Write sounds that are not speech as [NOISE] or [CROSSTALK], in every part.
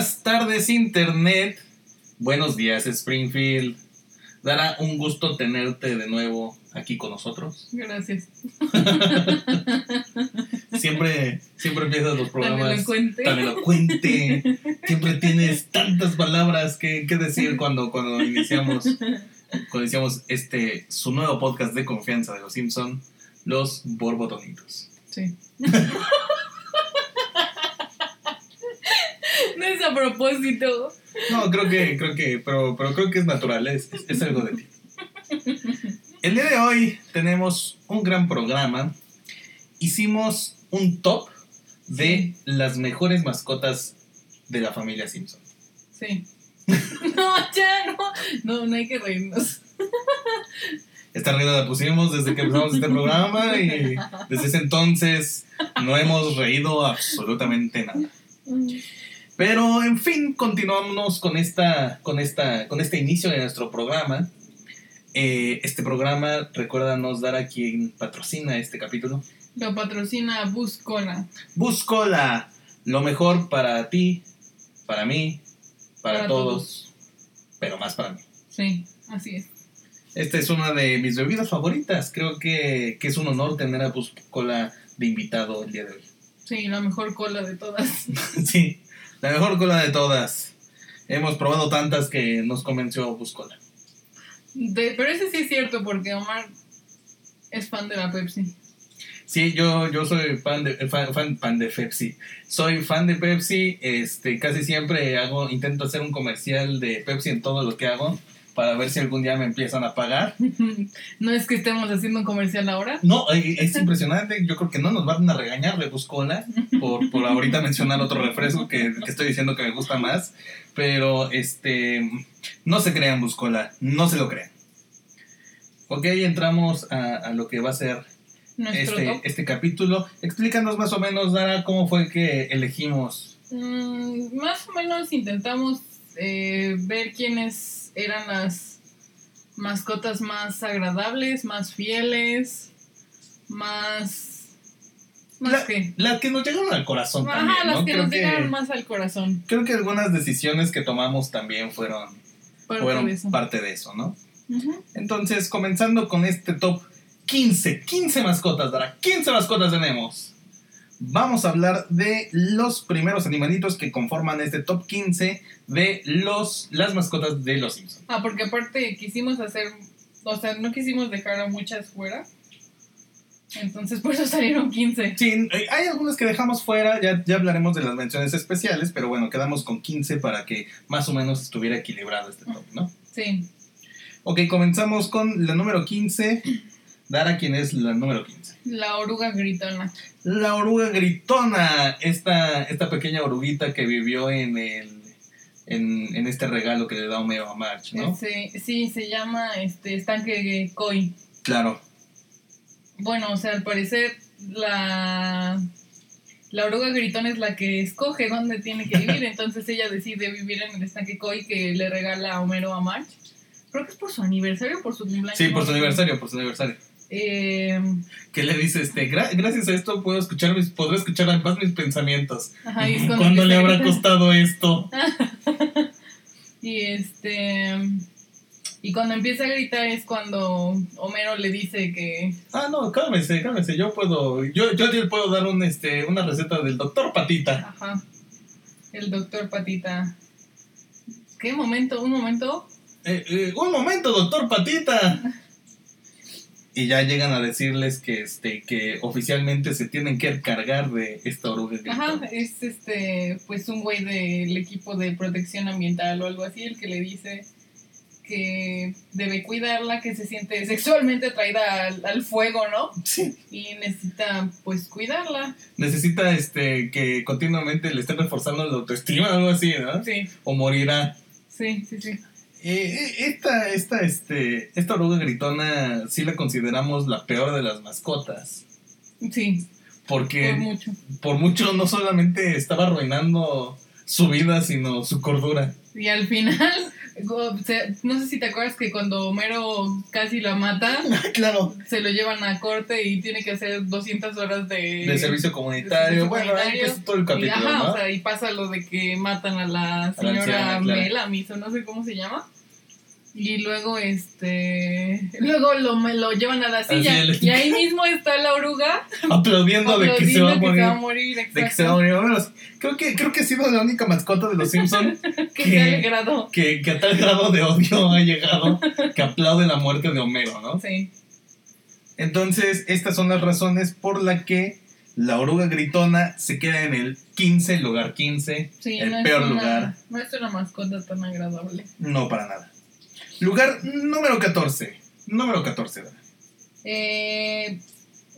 Buenas tardes, Internet. Buenos días, Springfield. Dará un gusto tenerte de nuevo aquí con nosotros. Gracias. [LAUGHS] Siempre, siempre empiezas los programas Tan elocuente. tan elocuente. Siempre tienes tantas palabras que, que decir cuando, cuando iniciamos, cuando iniciamos este su nuevo podcast de confianza de los Simpson, los borbotonitos. Sí. [LAUGHS] no es a propósito. No, creo que, creo que, pero, pero creo que es natural, es, es- es algo de ti. El día de hoy tenemos un gran programa. Hicimos un top de las mejores mascotas de la familia Simpson. Sí. [LAUGHS] No, ya no. No, no hay que reírnos. Esta regla la pusimos desde que empezamos este programa y desde ese entonces no hemos reído absolutamente nada. Pero en fin, continuamos con esta, con esta, con este inicio de nuestro programa. Eh, este programa, recuérdanos dar a quien patrocina este capítulo. Lo patrocina Buscola. Buscola, lo mejor para ti, para mí, para, Para todos, pero más para mí. Sí, así es. Esta es una de mis bebidas favoritas. Creo que, que es un honor tener a Buscola de invitado el día de hoy. Sí, la mejor cola de todas. [LAUGHS] sí, la mejor cola de todas. Hemos probado tantas que nos convenció Buscola. De- pero ese sí es cierto porque Omar es fan de la Pepsi. Sí, yo, yo soy fan de, fan, fan, fan de Pepsi. Soy fan de Pepsi. Este, casi siempre hago, intento hacer un comercial de Pepsi en todo lo que hago para ver si algún día me empiezan a pagar. [LAUGHS] no es que estemos haciendo un comercial ahora. No, eh, es impresionante. Yo creo que no nos van a regañar de Buscola por, por ahorita [LAUGHS] mencionar otro refresco que, que estoy diciendo que me gusta más. Pero este no se crean Buscola, no se lo crean. Ok, entramos a, a lo que va a ser este, este capítulo. Explícanos más o menos, Dara, cómo fue que elegimos. Mm, más o menos intentamos eh, ver quiénes eran las mascotas más agradables, más fieles, más... ¿Más La- qué? Las que nos llegaron al corazón Ajá, también, las ¿no? que creo, nos que, llegaron más al corazón. creo que algunas decisiones que tomamos también fueron, Parte fueron de eso. parte de eso, ¿no? Entonces, comenzando con este top 15, 15 mascotas, Dara, 15 mascotas tenemos. Vamos a hablar de los primeros animalitos que conforman este top 15 de los, las mascotas de los Simpsons. Ah, porque aparte quisimos hacer, o sea, no quisimos dejar a muchas fuera. Entonces por eso salieron 15. Sí, hay algunas que dejamos fuera, ya, ya hablaremos de las menciones especiales, pero bueno, quedamos con 15 para que más o menos estuviera equilibrado este top, ¿no? Sí. Ok, comenzamos con la número 15. Dara, ¿quién es la número 15? La oruga gritona. La oruga gritona, esta, esta pequeña oruguita que vivió en el en, en este regalo que le da Homero a March, ¿no? Ese- sí, se llama este estanque koi. Claro. Bueno, o sea, al parecer la, la oruga gritona es la que escoge dónde tiene que vivir, [LAUGHS] entonces ella decide vivir en el estanque koi que le regala a Homero a March. Creo que es por su aniversario por su cumpleaños. Sí, por su aniversario, por su aniversario. Eh, Que le dice, este, "Gra- gracias a esto puedo escuchar mis, podré escuchar paz mis pensamientos. ajá, y cuando ¿Cuándo le habrá [LAUGHS] costado esto? [LAUGHS] Y este. Y cuando empieza a gritar es cuando Homero le dice que. Ah, no, cálmese, cálmese, yo puedo, yo, yo le puedo dar un, este, una receta del doctor Patita. Ajá. El doctor Patita. ¿Qué momento? ¿Un momento? Eh, eh, un momento, doctor Patita. [LAUGHS] Y ya llegan a decirles que, este, que oficialmente se tienen que encargar de esta oruga Ajá, gritona. es este, pues un güey del equipo de protección ambiental o algo así, el que le dice que debe cuidarla, que se siente sexualmente atraída al, al fuego, ¿no? Sí. Y necesita, pues, cuidarla. Necesita este, que continuamente le estén reforzando la autoestima o algo así, ¿no? Sí, O morirá. sí, sí, sí. Eh, eh, esta, esta, este, esta oruga gritona sí la consideramos la peor de las mascotas. Sí, Porque por mucho. por mucho no solamente estaba arruinando su vida, sino su cordura. Y al final no sé si te acuerdas que cuando Homero casi la mata, [LAUGHS] claro. se lo llevan a corte y tiene que hacer 200 horas de, De servicio comunitario. servicio bueno, ahí comunitario. empieza todo el y, capítulo, ajá, ¿no? o sea, y pasa lo de que matan a la señora anciana, claro. Melamis, o no sé cómo se llama. Y luego, este. Luego lo, me lo llevan a la silla. Y ahí mismo está la oruga. [LAUGHS] Aplaudiendo de que se va a morir. que se va a morir. De que se va a morir. Creo que, creo que ha sido la única mascota de los Simpsons [LAUGHS] Que que- que, que a tal grado de odio ha llegado que aplaude la muerte de Homero, ¿no? Sí. Entonces, estas son las razones por las que la oruga gritona se queda en el 15, lugar 15, Sí, el no es peor una- lugar. No es una mascota tan agradable. No para nada. Lugar número 14. Número 14. Dana. Eh,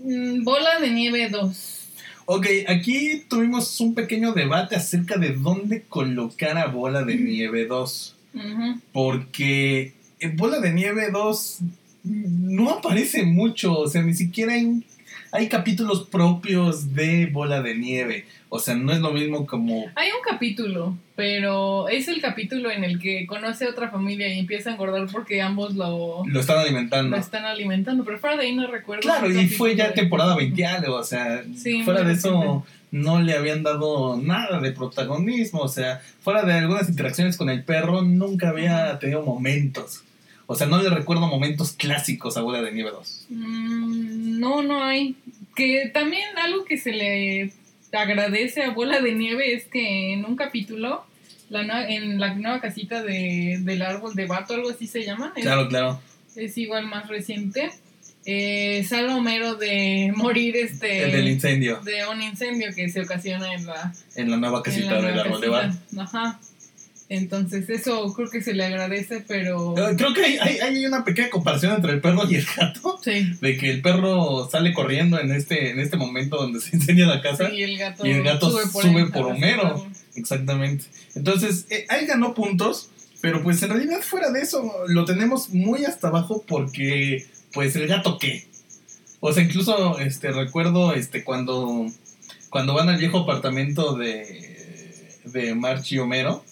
mm, bola de nieve 2. Ok, aquí tuvimos un pequeño debate acerca de dónde colocar a Bola de Nieve 2. Ujú. Porque en Bola de Nieve 2 no aparece mucho, o sea, ni siquiera hay, un- hay capítulos propios de Bola de Nieve. O sea, no es lo mismo como... Hay un capítulo, pero es el capítulo en el que conoce a otra familia y empieza a engordar porque ambos lo, Lo están alimentando. lo están alimentando. Pero fuera de ahí no recuerdo. Claro, y fue ya de- temporada 20 algo, o sea, Sí, fuera de eso no le habían dado nada de protagonismo, o sea, fuera de algunas interacciones con el perro, nunca había tenido momentos. O sea, no le recuerdo momentos clásicos a Bola de Nieve 2. Mm, no, no hay. Que también algo que se le agradece a Bola de Nieve es que en un capítulo, la en la nueva casita de, del árbol de vato, algo así se llama, es, Claro, claro. es igual más reciente, eh, sale Homero de morir este El del incendio de un incendio que se ocasiona en la, en la nueva casita del árbol de casita. Ajá. Entonces, eso creo que se le agradece, pero. Eh, Creo que hay, hay, hay una pequeña comparación entre el perro y el gato. Sí. De que el perro sale corriendo en este, en este momento donde se [LAUGHS] incendia la casa. Sí, y el gato, y el gato sube por Homero. Exactamente. Entonces, eh, ahí ganó puntos, pero pues en realidad fuera de eso lo tenemos muy hasta abajo porque, pues, el gato qué. O sea, incluso este, recuerdo este, cuando, cuando van al viejo apartamento de, de March y Homero,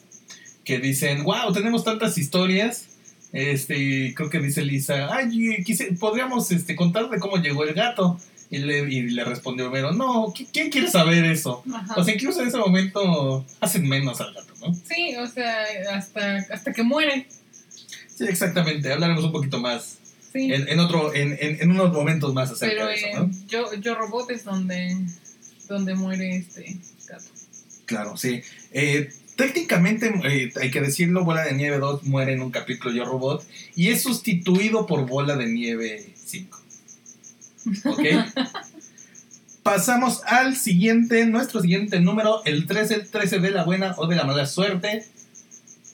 que dicen, wow, tenemos tantas historias. Este, creo que dice Lisa, ay, quise- podríamos este, contar de cómo llegó el gato. Y le, y le respondió Homero, no, ¿qui- ¿quién quiere saber eso? Ajá. O sea, incluso en ese momento hacen menos al gato, ¿no? sí, o sea, hasta, hasta que muere. Sí, exactamente. Hablaremos un poquito más Sí. en, en otro, en, en, en unos momentos más acerca pero de eso, eh, ¿no? yo, yo Robot es donde, donde muere este gato. Claro, sí. Eh, técnicamente, eh, hay que decirlo, Bola de Nieve 2 muere en un capítulo Yo Robot y es sustituido por Bola de Nieve 5. ¿Ok? [LAUGHS] Pasamos al siguiente, nuestro siguiente número, el 13, el 13 de la buena o de la mala suerte.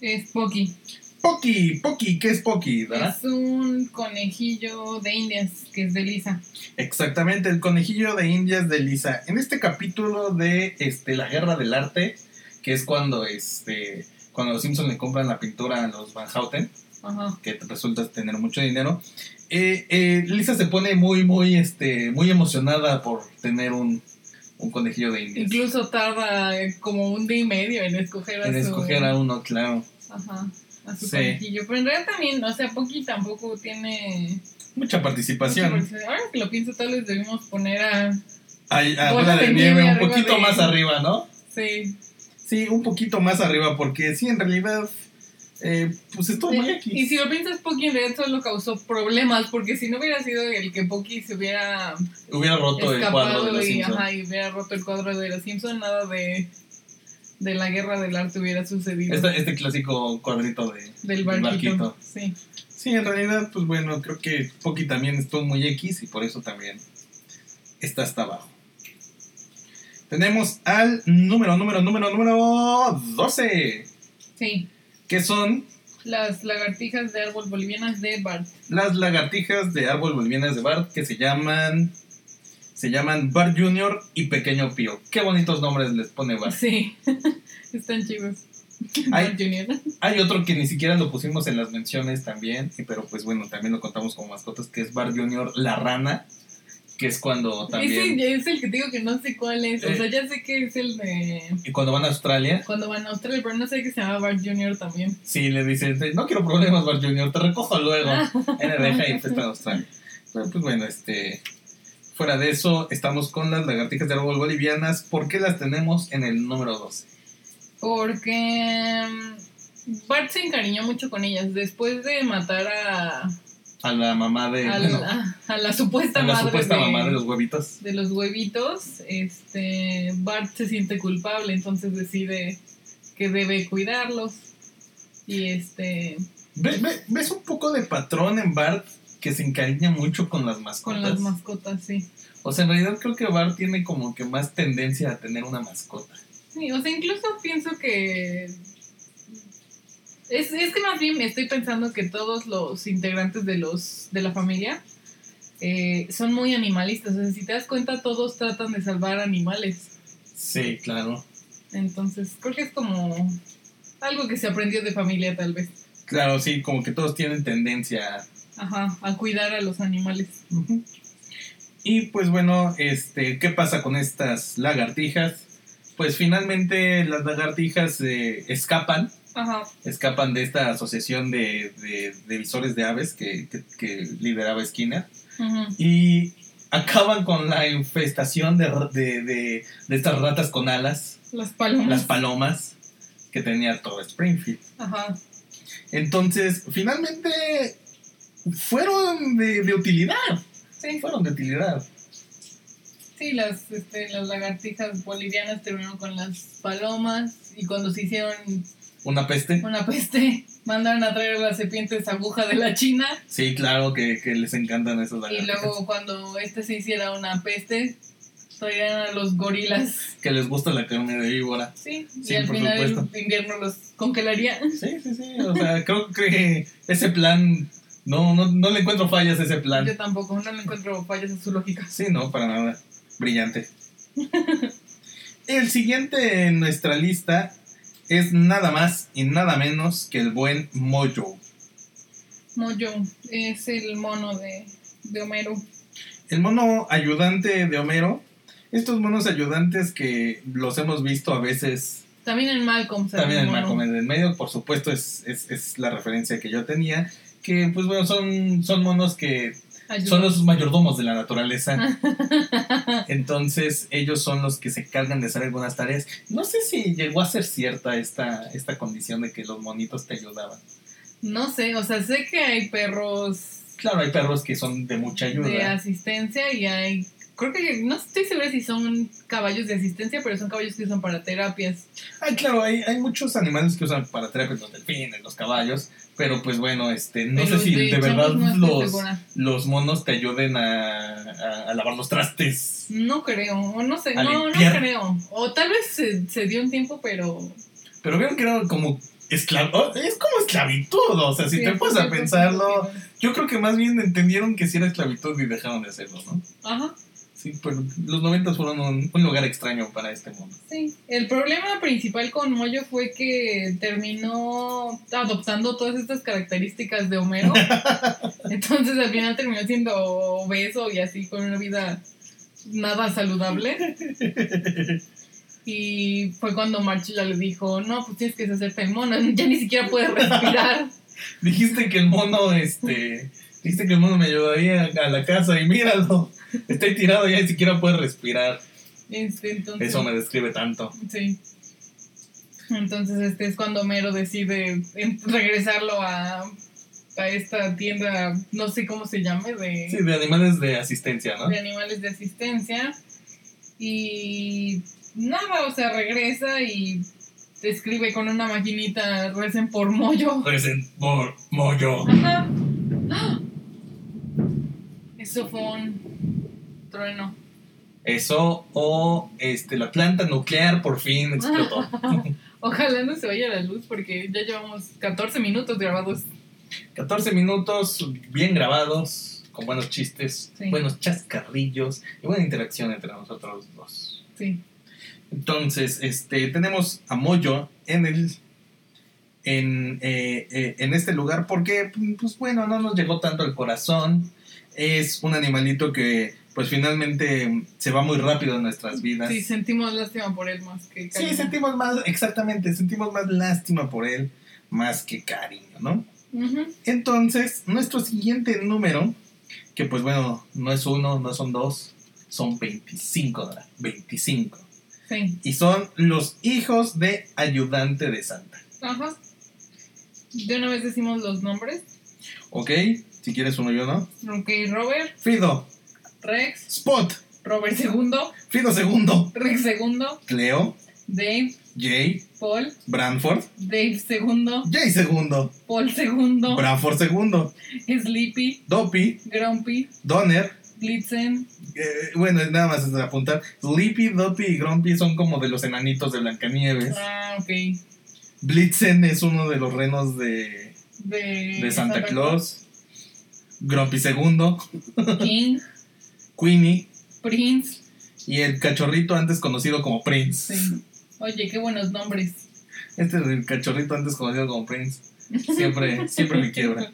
Es Pocky. Poki, Poki, ¿qué es Poki? ¿verdad? Es un conejillo de indias que es de Lisa. Exactamente, el conejillo de indias de Lisa. En este capítulo de este, la guerra del arte, que es cuando, este, cuando los Simpsons le compran la pintura a los Van Houten, Ajá. que resulta tener mucho dinero, eh, eh, Lisa se pone muy, muy, este, muy emocionada por tener un, un conejillo de indias. Incluso tarda como un día y medio en escoger a En su... escoger a uno, claro. Ajá. A su Sí. conejillo. Pero en realidad también, o sea, Pocky tampoco tiene... Mucha participación. mucha participación. Ahora que lo pienso, tal vez debimos poner a... A Bola bola de nieve, un poquito de- más arriba, ¿no? Sí. Sí, un poquito más arriba, porque sí, en realidad, eh, pues estuvo muy. X. Y si lo piensas, Pocky en realidad solo causó problemas, porque si no hubiera sido el que Pocky se hubiera Hubiera roto el cuadro de escapado los y, Simpsons. ajá, y hubiera roto el cuadro de los Simpsons, nada de, de la guerra del arte hubiera sucedido. Este, este clásico cuadrito de... del del barquito. barquito. Sí. Sí, en realidad, pues bueno, creo que Poki también estuvo muy X y por eso también está hasta abajo. Tenemos al número, número, número, número 12, Sí. que son Las lagartijas de árbol bolivianas de Bart. las lagartijas de árbol bolivianas de Bart que se llaman se llaman Bart Jr. y Pequeño Pío. Qué bonitos nombres les pone Bart. Sí. [LAUGHS] Están chivos. Ay. Bart Junior. Hay otro que ni siquiera lo pusimos en las menciones también, pero pues bueno, también lo contamos como mascotas, que es Bart Jr. la rana, que es cuando también... es el que digo que no sé cuál es. O Eh. sea, ya sé que es el de Y cuando van a Australia, cuando van a Australia, pero no sé que se llama Bart Jr. también. sí le dicen, no quiero problemas, Bart Jr., te recojo luego. [LAUGHS] Él le deja y fue a Australia. Pero pues bueno, este... Fuera de eso, estamos con las lagartijas de árbol bolivianas. ¿Por qué las tenemos en el número 12? Porque mm, Bart se encariñó mucho con ellas. Después de matar a, A la mamá de... a, bueno, la, a la supuesta a la madre supuesta de, mamá de los huevitos. de los huevitos, este Bart se siente culpable, entonces decide que debe cuidarlos. Y este Ve- ve- ¿Ves un poco de patrón en Bart que se encariña mucho con las mascotas? con las mascotas, sí. O sea, en realidad creo que Bart tiene como que más tendencia a tener una mascota. Sí, o sea, incluso pienso que. Es, es que más bien estoy pensando que todos los integrantes de los de la familia eh, son muy animalistas. O sea, si te das cuenta, todos tratan de salvar animales. Sí, claro. Entonces, creo que es como algo que se aprendió de familia, tal vez. Claro, sí, como que todos tienen tendencia. Ajá, a cuidar a los animales. Y pues bueno, este, ¿qué pasa con estas lagartijas? Pues finalmente las lagartijas eh, escapan, Ajá. escapan de esta asociación de, de, de visores de aves que, que, que lideraba Skinner. y acaban con la infestación de, de, estas ratas con alas, Las palomas. las palomas que tenía todo Springfield. Ajá. Entonces, finalmente fueron de, de utilidad, Sí, fueron de utilidad. sí las, este, las lagartijas bolivianas terminaron con las palomas y cuando se hicieron Una peste. una peste, [LAUGHS] mandaron a traer las serpientes aguja de la China Sí, claro que, que les encantan esos y luego cuando este se hiciera una peste, traían a los gorilas. Que les gusta la carne de víbora. Sí, y Sí, al por final supuesto. el invierno los congelaría. Sí, sí, sí. O sea, [LAUGHS] creo que ese plan, no, no, no le encuentro fallas a ese plan. Yo tampoco, no le encuentro fallas a su lógica. Sí, no, para nada. Brillante. [LAUGHS] El siguiente en nuestra lista es nada más y nada menos que el buen Mojo. Moyo es el mono de, de Homero. El mono ayudante de Homero. Estos monos ayudantes que los hemos visto a veces También en Malcolm también en. Malcolm en el medio, por supuesto, es, es, es la referencia que yo tenía. Que, pues bueno, son, son monos que Ayuda. son los mayordomos de la naturaleza. [LAUGHS] Entonces, ellos son los que se cargan de hacer algunas tareas. No sé si llegó a ser cierta esta, esta condición de que los monitos te ayudaban. No sé, o sea, sé que hay perros Claro, hay perros que son de mucha de ayuda. asistencia y hay. Creo que no estoy segura si son caballos de asistencia, pero son caballos que usan para terapias. Ay, claro, hay, hay muchos animales que usan para terapia, los delfines, los caballos. Pero pues bueno, este, no Pero sé si de verdad los, los monos te ayuden a, a- a lavar los trastes. No creo, o no sé, no, no creo. O tal vez se, se dio un tiempo, pero. Pero vieron que era como esclavo. Es como esclavitud, o sea, si Sí, te es pones a pensarlo. Yo creo que más bien entendieron que sí era esclavitud y dejaron de hacerlo, ¿no? Ajá, Sí, pero los noventas fueron un, un lugar extraño para este mundo. sí. El problema principal con Moyo fue que terminó adoptando todas estas características de Homero. [LAUGHS] Entonces al final terminó siendo obeso y así con una vida nada saludable. Y fue cuando March ya le dijo, no, pues tienes que deshacerte el mono, ya ni siquiera puedes respirar. [LAUGHS] Dijiste que el mono, este. Dijiste que el mono me ayudaría a la casa y míralo. Estoy tirado ya ni siquiera puede respirar. Este, entonces, Eso me describe tanto. Sí. Entonces este es cuando Homero decide regresarlo a, a esta tienda, no sé cómo se llame, de, Sí, de animales de asistencia, ¿no? de animales de asistencia. Y nada, o sea, regresa y escribe con una maquinita, recen por mollo. Recen por mollo. Ajá. Eso fue un trueno. Eso o este la planta nuclear por fin explotó. [LAUGHS] Ojalá no se vaya la luz porque ya llevamos 14 minutos grabados. 14 minutos bien grabados, con buenos chistes, Sí. buenos chascarrillos y buena interacción entre nosotros dos. Sí. Entonces, este, tenemos a Moyo en el en, eh, eh, en este lugar porque, pues bueno, no nos llegó tanto al corazón. Es un animalito que pues finalmente se va muy rápido en nuestras vidas. Sí, sentimos lástima por él más que cariño. Sí, sentimos más, exactamente, sentimos más lástima por él más que cariño, ¿no? Entonces, nuestro siguiente número, que pues bueno, no es uno, no son dos, son 25, Dora, 25. Sí. Y son los hijos de ayudante de Santa. Ajá. De una vez decimos los nombres. ¿Ok? Si quieres uno yo, ¿no? Ok, Robert, Fido, Rex, Spot, Robert segundo, Fido segundo, Rex segundo, Cleo, Dave, Jay, Paul, Branford, Dave segundo, Jay segundo, Paul segundo, Branford segundo, Sleepy, Dopey, Grumpy, Donner, Blitzen, eh, bueno, nada más es de apuntar. Sleepy, Dopey y Grumpy son como de los enanitos de Blancanieves. ah, ok, Blitzen es uno de los renos de, de, de Santa Claus. Grumpy segundo, King, Queenie Prince, y el cachorrito antes conocido como Prince. sí. Oye, qué buenos nombres. Este es el cachorrito antes conocido como Prince. Siempre, [LAUGHS] siempre me quiebra.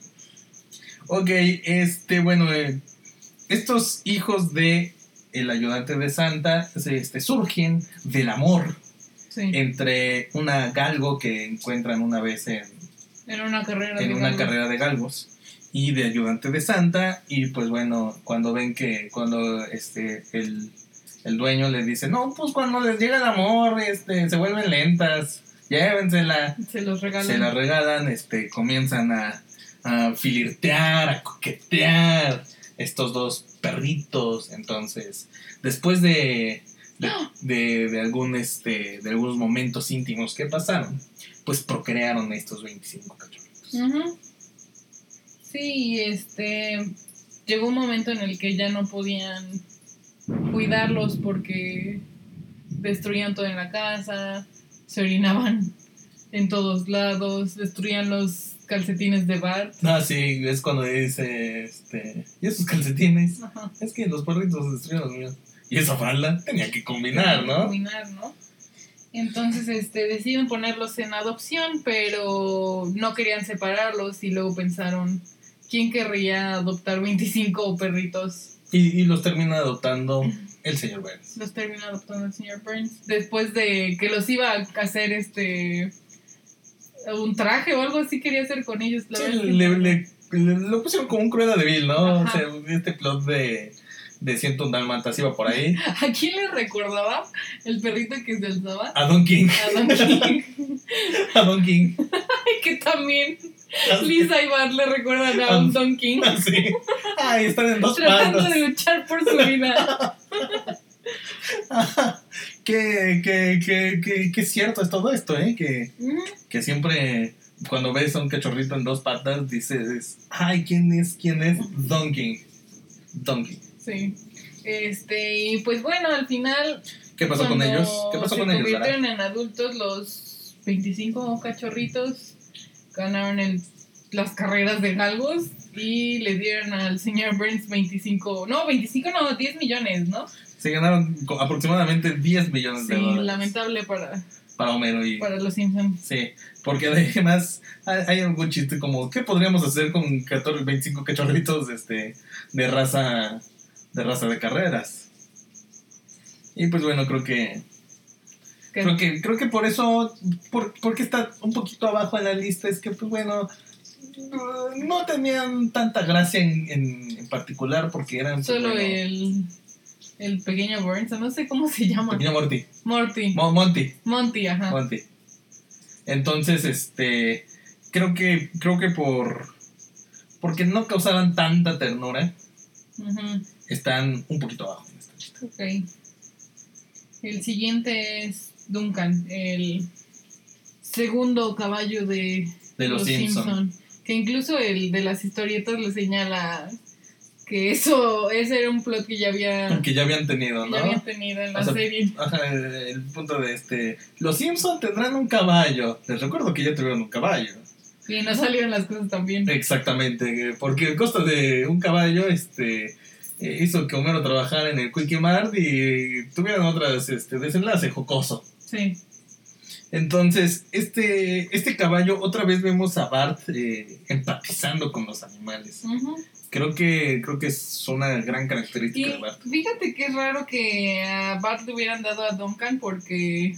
Ok, este, bueno, eh, estos hijos de el ayudante de Santa este, surgen del amor Sí, entre una galgo que encuentran una vez en, en una carrera en de una galgos. carrera de galgos y de ayudante de Santa y pues bueno, cuando ven que cuando este el, el dueño les dice, no, pues cuando les llega el amor, este, se vuelven lentas, llévensela, Se los regalan. se la regalan, este, comienzan a, a filirtear, a coquetear estos dos perritos. Entonces, después de, de, de- de algún, este, de algunos momentos íntimos que pasaron, pues procrearon estos 25 cachorritos. Sí, este llegó un momento en el que ya no podían cuidarlos porque destruían todo en la casa, se orinaban en todos lados, destruían los calcetines de Bart. Ah, sí, es cuando dice, este, ¿y esos calcetines? Ajá. Es que los perritos destruyeron los míos. Y esa falda tenía que combinar, ¿no? Combinar, ¿no? Entonces, este, deciden ponerlos en adopción, pero no querían separarlos y luego pensaron, ¿quién querría adoptar 25 perritos? Y, y los termina adoptando el señor Burns. Los termina adoptando el señor Burns. Después de que los iba a hacer este un traje o algo así quería hacer con ellos. La Sí, le, no. le- le- lo pusieron como un Cruella de ¿no? Ajá. O sea, este plot de, de Ciento un Dálmatas iba por ahí. [LAUGHS] ¿A quién le recordaba el perrito que se alzaba? A Don King. A Don King. [LAUGHS] A Don King. [LAUGHS] que también Lisa y Bart le recuerdan a un Don King. Así. Ay, están en dos Tratando de luchar por su vida. [LAUGHS] que, que, que, que, que es cierto es todo esto, ¿eh? Que, que siempre cuando ves a un cachorrito en dos patas dices, ay, ¿quién es? ¿Quién es? Don King. Don King. Sí. Este, y pues bueno, al final. ¿Qué pasó con ellos? ¿Qué pasó se con ellos? Lara? convirtieron en adultos, los 25 cachorritos ganaron el, las carreras de galgos y le dieron al señor Burns 25. No, 25 no, 10 millones, ¿no? Se ganaron aproximadamente 10 millones Sí, de dólares lamentable para, para Homero y, para los Simpsons. Sí, porque además hay, hay algún chiste como, ¿qué podríamos hacer con 14, 25 cachorritos este, de raza de raza de carreras? Y pues bueno, creo que Creo que creo que por eso por, porque está un poquito abajo en la lista es que pues bueno no tenían tanta gracia en, en, en particular porque eran pues, Solo bueno, el, el pequeño Burns, no sé cómo se llama. Pequeño Morty, Morty. Mo- Monty, Monty, ajá. Monty. Entonces, este, creo que, creo que por, porque no causaban tanta ternura, están un poquito abajo en esta lista. Ok. El siguiente es Duncan, el segundo caballo de De los, Simpsons. Simpson. Que incluso el de las historietas le señala que eso ese era un plot que ya había, Que ya habían tenido, ¿no? ya habían tenido en la O sea, serie. Ajá, el, el punto de este, los Simpsons tendrán un caballo. Les recuerdo que ya tuvieron un caballo. Y no salieron las cosas tan bien. Exactamente, porque el costo de un caballo, este, eh, hizo que Homero trabajara en el Quickie Mart y tuvieran otras, este, desenlace jocoso. Sí. Entonces, este, este caballo, otra vez vemos a Bart eh, empatizando con los animales. Creo que, creo que es una gran característica Y de Bart. fíjate que es raro que a Bart le hubieran dado a Duncan porque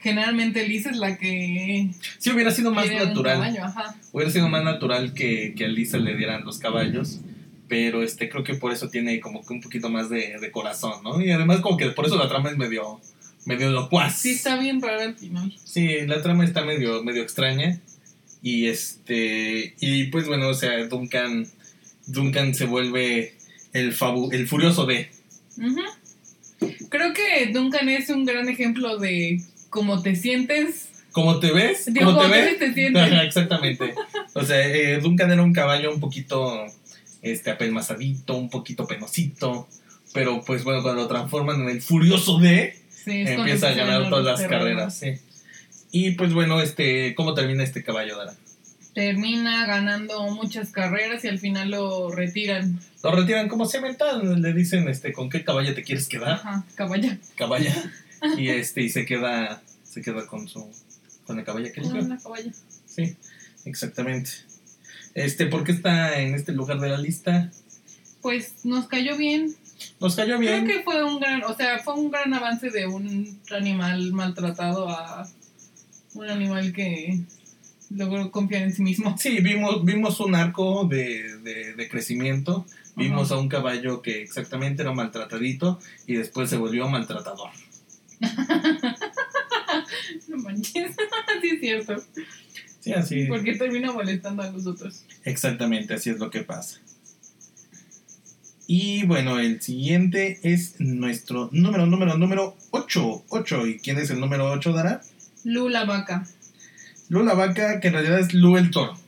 generalmente Liz es la que Sí, hubiera sido más natural. caballo, ajá. Hubiera sido más natural que, que a Lisa le dieran los caballos. Pero este, creo que por eso tiene como que un poquito más de, de corazón, ¿no? Y además como que por eso la trama es medio, medio locuaz. Sí, está bien raro al final. Sí, la trama está medio, medio extraña. Y este. Y pues bueno, o sea, Duncan. Duncan se vuelve el, fabu el furioso de. Creo que Duncan es un gran ejemplo de cómo te sientes. ¿Cómo te ves? Digo, ¿Cómo te ves? te sientes. Ajá, exactamente. O sea, eh, Duncan era un caballo un poquito este, apelmazadito, un poquito penosito. Pero pues bueno, cuando lo transforman en el furioso de, Sí, es cuando empieza a ganar todas las terrenos. carreras. Sí. Y pues bueno, este, ¿cómo termina este caballo, Dara? Termina ganando muchas carreras y al final lo retiran. Lo retiran como cemental, le dicen este, ¿con qué caballo te quieres quedar? Ajá, caballa. caballa [LAUGHS] y este y se queda se queda con su con el caballo que eligió. una caballa. Sí, exactamente. Este, ¿por qué está en este lugar de la lista? Pues nos cayó bien. Nos cayó bien. Creo que fue un gran, o sea, fue un gran avance de un animal maltratado a un animal que logró confiar en sí mismo. Sí, vimos, vimos un arco de, de, de crecimiento. Vimos a un caballo que exactamente era maltratadito y después se volvió maltratador. [LAUGHS] No manches, [LAUGHS] sí es cierto. Sí, así. Porque termina molestando a los otros. Exactamente, así es lo que pasa. Y bueno, el siguiente es nuestro número, número, número 8. 8. ¿Y quién es el número 8, Dara? Lula vaca. Lu la vaca, que en realidad es Lu el toro.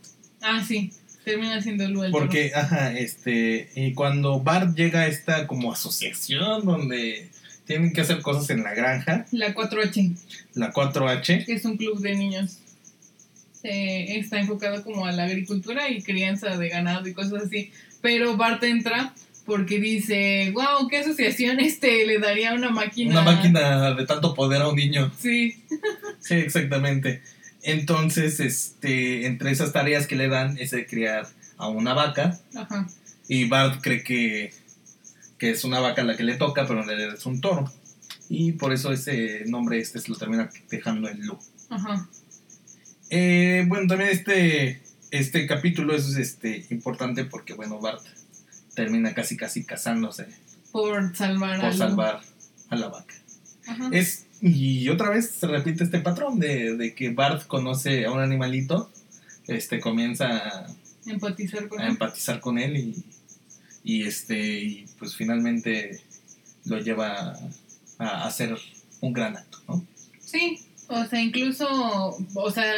Ah, sí, termina siendo Lu el toro. Porque, ajá, este, y cuando Bart llega a esta como asociación donde tienen que hacer cosas en la granja, La 4H, la 4H, que es un club de niños. Eh, está enfocado como a la agricultura y crianza de ganado y cosas así. Pero Bart entra porque dice, wow, ¿qué asociación [LAUGHS] este le daría una máquina? una máquina de tanto poder a un niño. Sí, Sí, exactamente. Entonces, este, entre esas tareas que le dan es de criar a una vaca ajá. y Bart cree que, que es una vaca la que le toca, pero en realidad es un toro. Y por eso ese nombre este se lo termina dejando en Lu. Ajá. Eh, bueno, también este, este capítulo es este, importante porque, bueno, Bart termina casi casi casándose Por salvar a por Lu. salvar a la vaca. Ajá. Es, y otra vez se repite este patrón de, de que Bart conoce a un animalito, este, comienza a, Empatizar con a él. empatizar con él y, y, este, y pues finalmente lo lleva a, a hacer un gran acto, ¿no? Sí, o sea, incluso, o sea,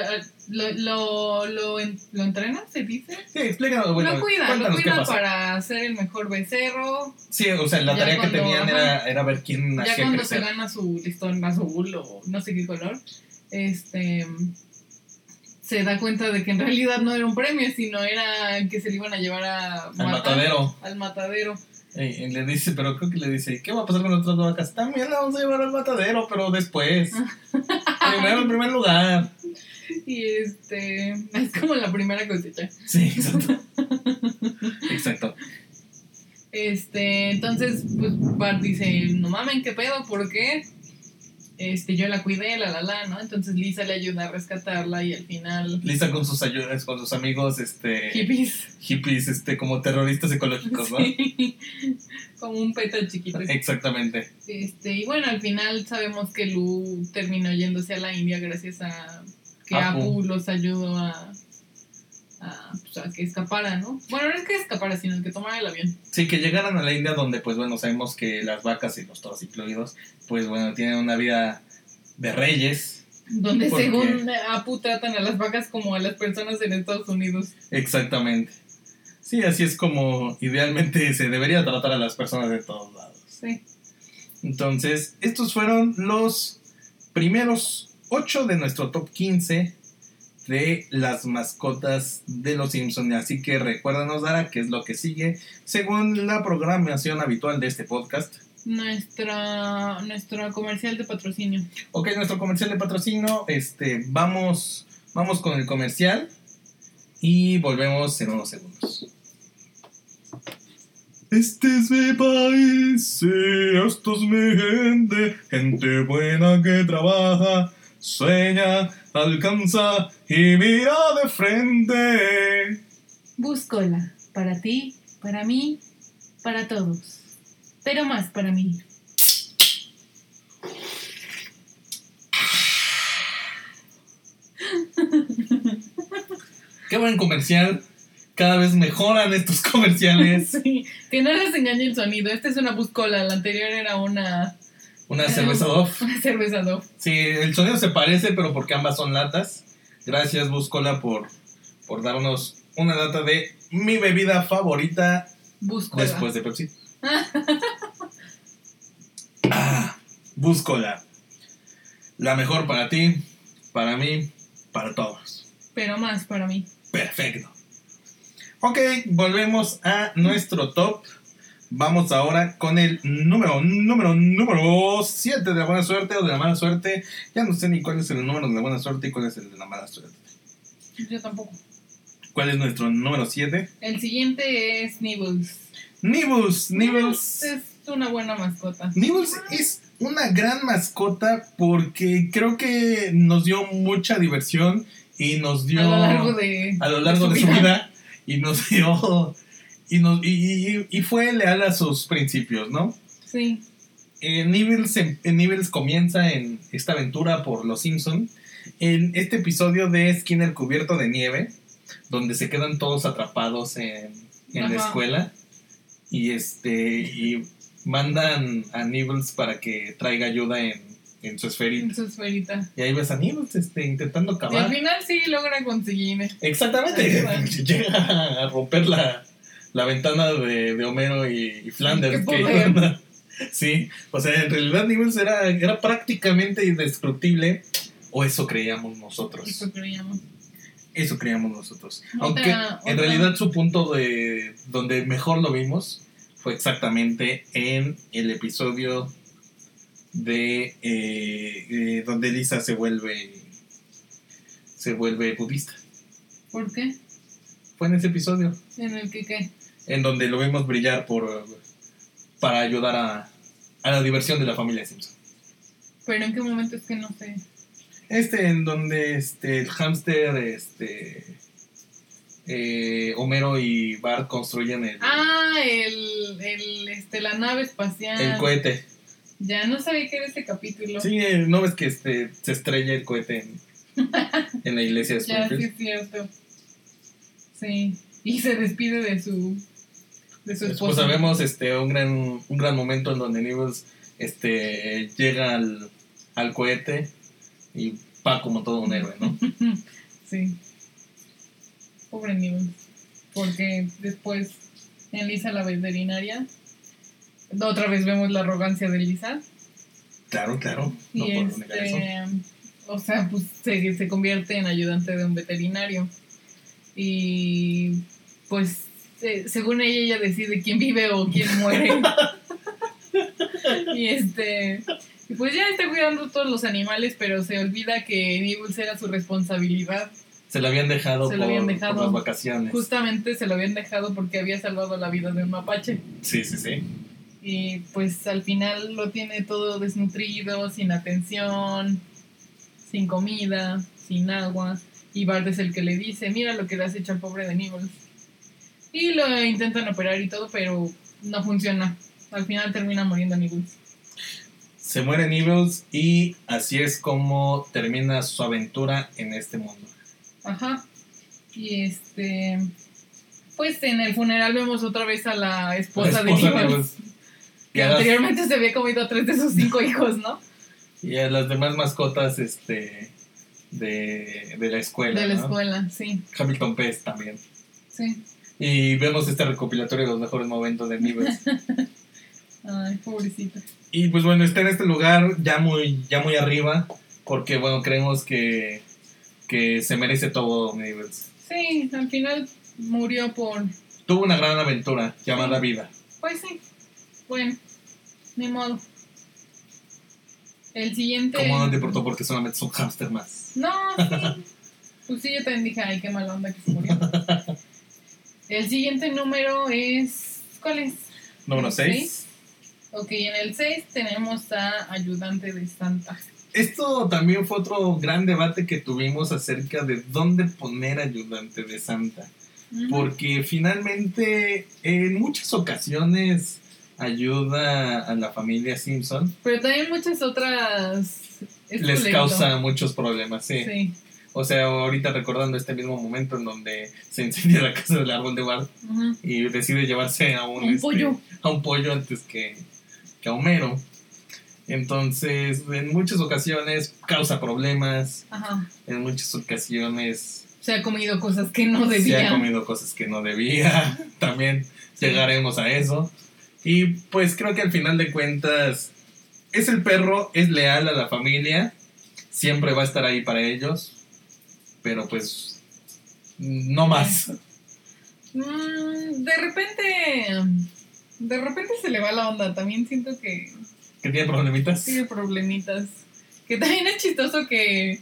lo, lo, lo, lo entrena, se dice. Sí, explícanos, bueno, lo cuida, lo cuéntanos qué cuida pasa. para ser el mejor becerro. Sí, o sea, la tarea que tenían era, era ver quién Ya hacía cuando se gana su listón azul o no sé qué color, este se da cuenta de que en realidad no era un premio, sino era que se le iban a llevar a Al matar, matadero. Al matadero. Y, le dice, pero creo que le dice, ¿qué va a pasar con otras vacas? También la vamos a llevar al matadero, pero después. [LAUGHS] Primero en primer lugar. Y este es como la primera cosecha. Sí, exacto. exacto. Este, entonces, pues Bart dice, no mamen, ¿qué pedo? ¿Por qué? Este, yo la cuidé, la la la, ¿no? Entonces Lisa le ayuda a rescatarla y al final Lisa con sus ayudas, con sus amigos, este, hippies. hippies, este, como terroristas ecológicos, ¿no? Sí, como un peta chiquito. Exactamente. Este, y bueno, al final sabemos que Lu terminó yéndose a la India gracias a que Apu. Apu los ayudó a, a, pues, a que escapara, ¿no? Bueno, no es que escapara, sino que tomara el avión. Sí, que llegaran a la India donde, pues bueno, sabemos que las vacas y los toros incluidos, pues bueno, tienen una vida de reyes. Donde ¿Por según Apu tratan a las vacas como a las personas en Estados Unidos. Exactamente. Sí, así es como idealmente se debería tratar a las personas de todos lados. Sí. Entonces, estos fueron los primeros 8 de nuestro top 15 de las mascotas de los Simpsons. Así que recuérdanos, Dara, qué es lo que sigue según la programación habitual de este podcast. Nuestra, nuestro comercial de patrocinio. Ok, nuestro comercial de patrocinio, este, vamos, vamos con el comercial y volvemos en unos segundos. Este es mi país, sí, esto es mi gente, gente buena que trabaja, sueña, alcanza y mira de frente. Búscola, para ti, para mí, para todos, pero más para mí. Qué buen comercial. Cada vez mejoran estos comerciales. [LAUGHS] Sí, que no les engañe el sonido. Esta es una buscola, la anterior era una, Una cerveza Dove. una [LAUGHS] cerveza Dove. Sí, el sonido se parece, pero porque ambas son latas. Gracias, Buscola, por, por darnos una lata de mi bebida favorita Búscola. después de Pepsi. [LAUGHS] ah, Buscola. La mejor para ti, para mí, para todos. Pero más para mí. Perfecto. Ok, volvemos a nuestro top. Vamos ahora con el número, número, número 7 de la buena suerte o de la mala suerte. Ya no sé ni cuál es el número de la buena suerte y cuál es el de la mala suerte. Yo tampoco. ¿Cuál es nuestro número 7? El siguiente es Nibbles. Nibbles. Nibbles. Es una buena mascota. Nibbles es una gran mascota porque creo que nos dio mucha diversión y nos dio A lo largo de, a lo largo de su vida y nos dio y, nos, y, y- y fue leal a sus principios, ¿no? Sí. Eh, Nibbles, Nibbles comienza en esta aventura por Los Simpson en este episodio de Skinner cubierto de nieve, donde se quedan todos atrapados en, en la escuela y este y mandan a Nibbles para que traiga ayuda en, en su En esferita. su esferita. Y ahí ves a Nibbles este, intentando Y al acabar. final sí logra conseguir. Exactamente, [LAUGHS] llega a romper la, la ventana de, de Homero y, y Flanders. Que [LAUGHS] sí, o sea, en realidad Nibbles era, era prácticamente indestructible, o eso creíamos nosotros. Eso creíamos. Eso creíamos nosotros. Otra- Aunque en otra- realidad su punto de donde mejor lo vimos fue exactamente en el episodio de eh, eh, donde Lisa se vuelve se vuelve budista. ¿Por qué? Fue en ese episodio En el que qué. En donde lo vimos brillar por para ayudar a, a la diversión de la familia Simpson. Pero en qué momento es que no sé. Este en donde este el hámster este eh, Homero y Bart construyen el, Ah, el, el, este, la nave espacial. el cohete. Ya no sabía que era este capítulo. Sí, ¿no ves que este, se estrella el cohete en, [LAUGHS] en la iglesia de ya, sí Springfield? es cierto. Sí. Y se despide de su, de su Pues esposa. sabemos este, un, gran, un gran momento en donde Nibbles este, llega al, al cohete y va como todo un héroe, ¿no? [LAUGHS] Sí. Pobre Nibbles. Porque después en Lisa la veterinaria. Otra vez vemos la arrogancia de Lisa. Claro, claro. No y puedo negar eso. este. O sea, pues se, se convierte en ayudante de un veterinario. Y pues se- según ella, ella decide quién vive o quién muere. [LAUGHS] y este. Y pues ya está cuidando todos los animales, pero se olvida que Nibbles era su responsabilidad. Se lo habían dejado, Se por, lo habían por dejado. las vacaciones. Justamente se lo habían dejado porque había salvado la vida de un mapache. Sí, sí, sí. Y pues al final lo tiene todo desnutrido, sin atención, sin comida, sin agua. Y Bart es el que le dice, mira lo que le has hecho al pobre de Nibbles. Y lo intentan operar y todo, pero no funciona. Al final termina muriendo Nibbles. Se muere Nibbles y así es como termina su aventura en este mundo. Ajá. Y este... Pues en el funeral vemos otra vez a la esposa, La esposa de Nibbles. Que las- anteriormente se había comido a tres de sus cinco hijos, ¿no? Y a las demás mascotas este, de, de la escuela. De la ¿no? escuela, sí. Hamilton Pest también. Sí. Y vemos este recopilatorio de los mejores momentos de Nibbles. [LAUGHS] Ay, pobrecito. y pues bueno, está en este lugar ya muy, ya muy arriba, porque bueno, creemos que, que se merece todo Nibbles. Sí, al final murió por. Tuvo una gran aventura llamada vida. Pues sí. Bueno, Ni modo. El siguiente. ¿Cómo no te importó? Porque solamente es un hámster más. No, sí. [LAUGHS] Pues sí, yo también dije, ay, qué mala onda que se murió. [LAUGHS] El siguiente número es. ¿Cuál es? Número ¿El 6. seis? Ok, en el 6 tenemos a Ayudante de Santa. Esto también fue otro gran debate que tuvimos acerca de dónde poner ayudante de Santa. Porque finalmente en muchas ocasiones ayuda a la familia Simpson. Pero también muchas otras. es Les culero. causa muchos problemas, sí. Sí. O sea, ahorita recordando este mismo momento en donde se incendia la casa del árbol de Bart Ujú. y decide llevarse a un, Un este, pollo. a un pollo antes que, que a Homero. Entonces, en muchas ocasiones causa problemas, Ajá. en muchas ocasiones Se ha comido cosas que no se ha debía. comido cosas que no debía. [LAUGHS] También Sí. llegaremos a eso. Y pues creo que al final de cuentas es el perro, es leal a la familia, siempre va a estar ahí para ellos, pero pues no más. Mm, de repente. De repente se le va la onda. También siento que Que tiene problemitas. tiene problemitas. Que también es chistoso que,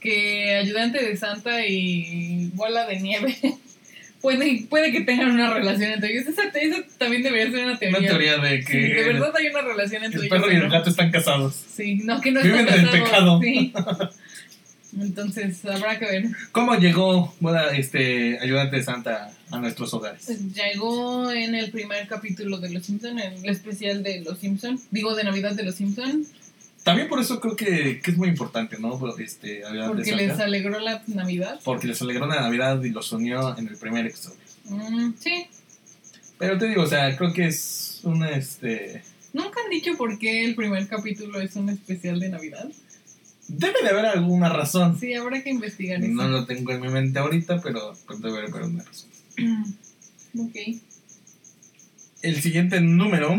que ayudante de Santa y bola de nieve [LAUGHS] puede, puede que tengan una relación entre ellos. Esa, esa también debería ser una teoría. Una teoría de Sí, que de verdad hay una relación entre el ellos. perro y el gato están casados. Sí, no, que no Viven están en el casados, pecado. Sí. [LAUGHS] Entonces, habrá que ver. ¿Cómo llegó bueno, este ayudante de Santa a nuestros hogares? Llegó en el primer capítulo de Los Simpson, en el especial de Los Simpson, digo de Navidad de Los Simpson, También por eso creo que, que es muy importante, ¿no? Este, porque Santa. les alegró la Navidad. Porque les alegró la Navidad y los unió en el primer episodio. Mm, sí, Pero te digo, o sea, creo que es una, este... nunca han dicho por qué el primer capítulo es un especial de Navidad. Debe de haber alguna razón. Sí, habrá que investigar eso. No lo tengo en mi mente ahorita, pero pues, debe haber una razón. [CLEARS THROAT] ok. El siguiente número,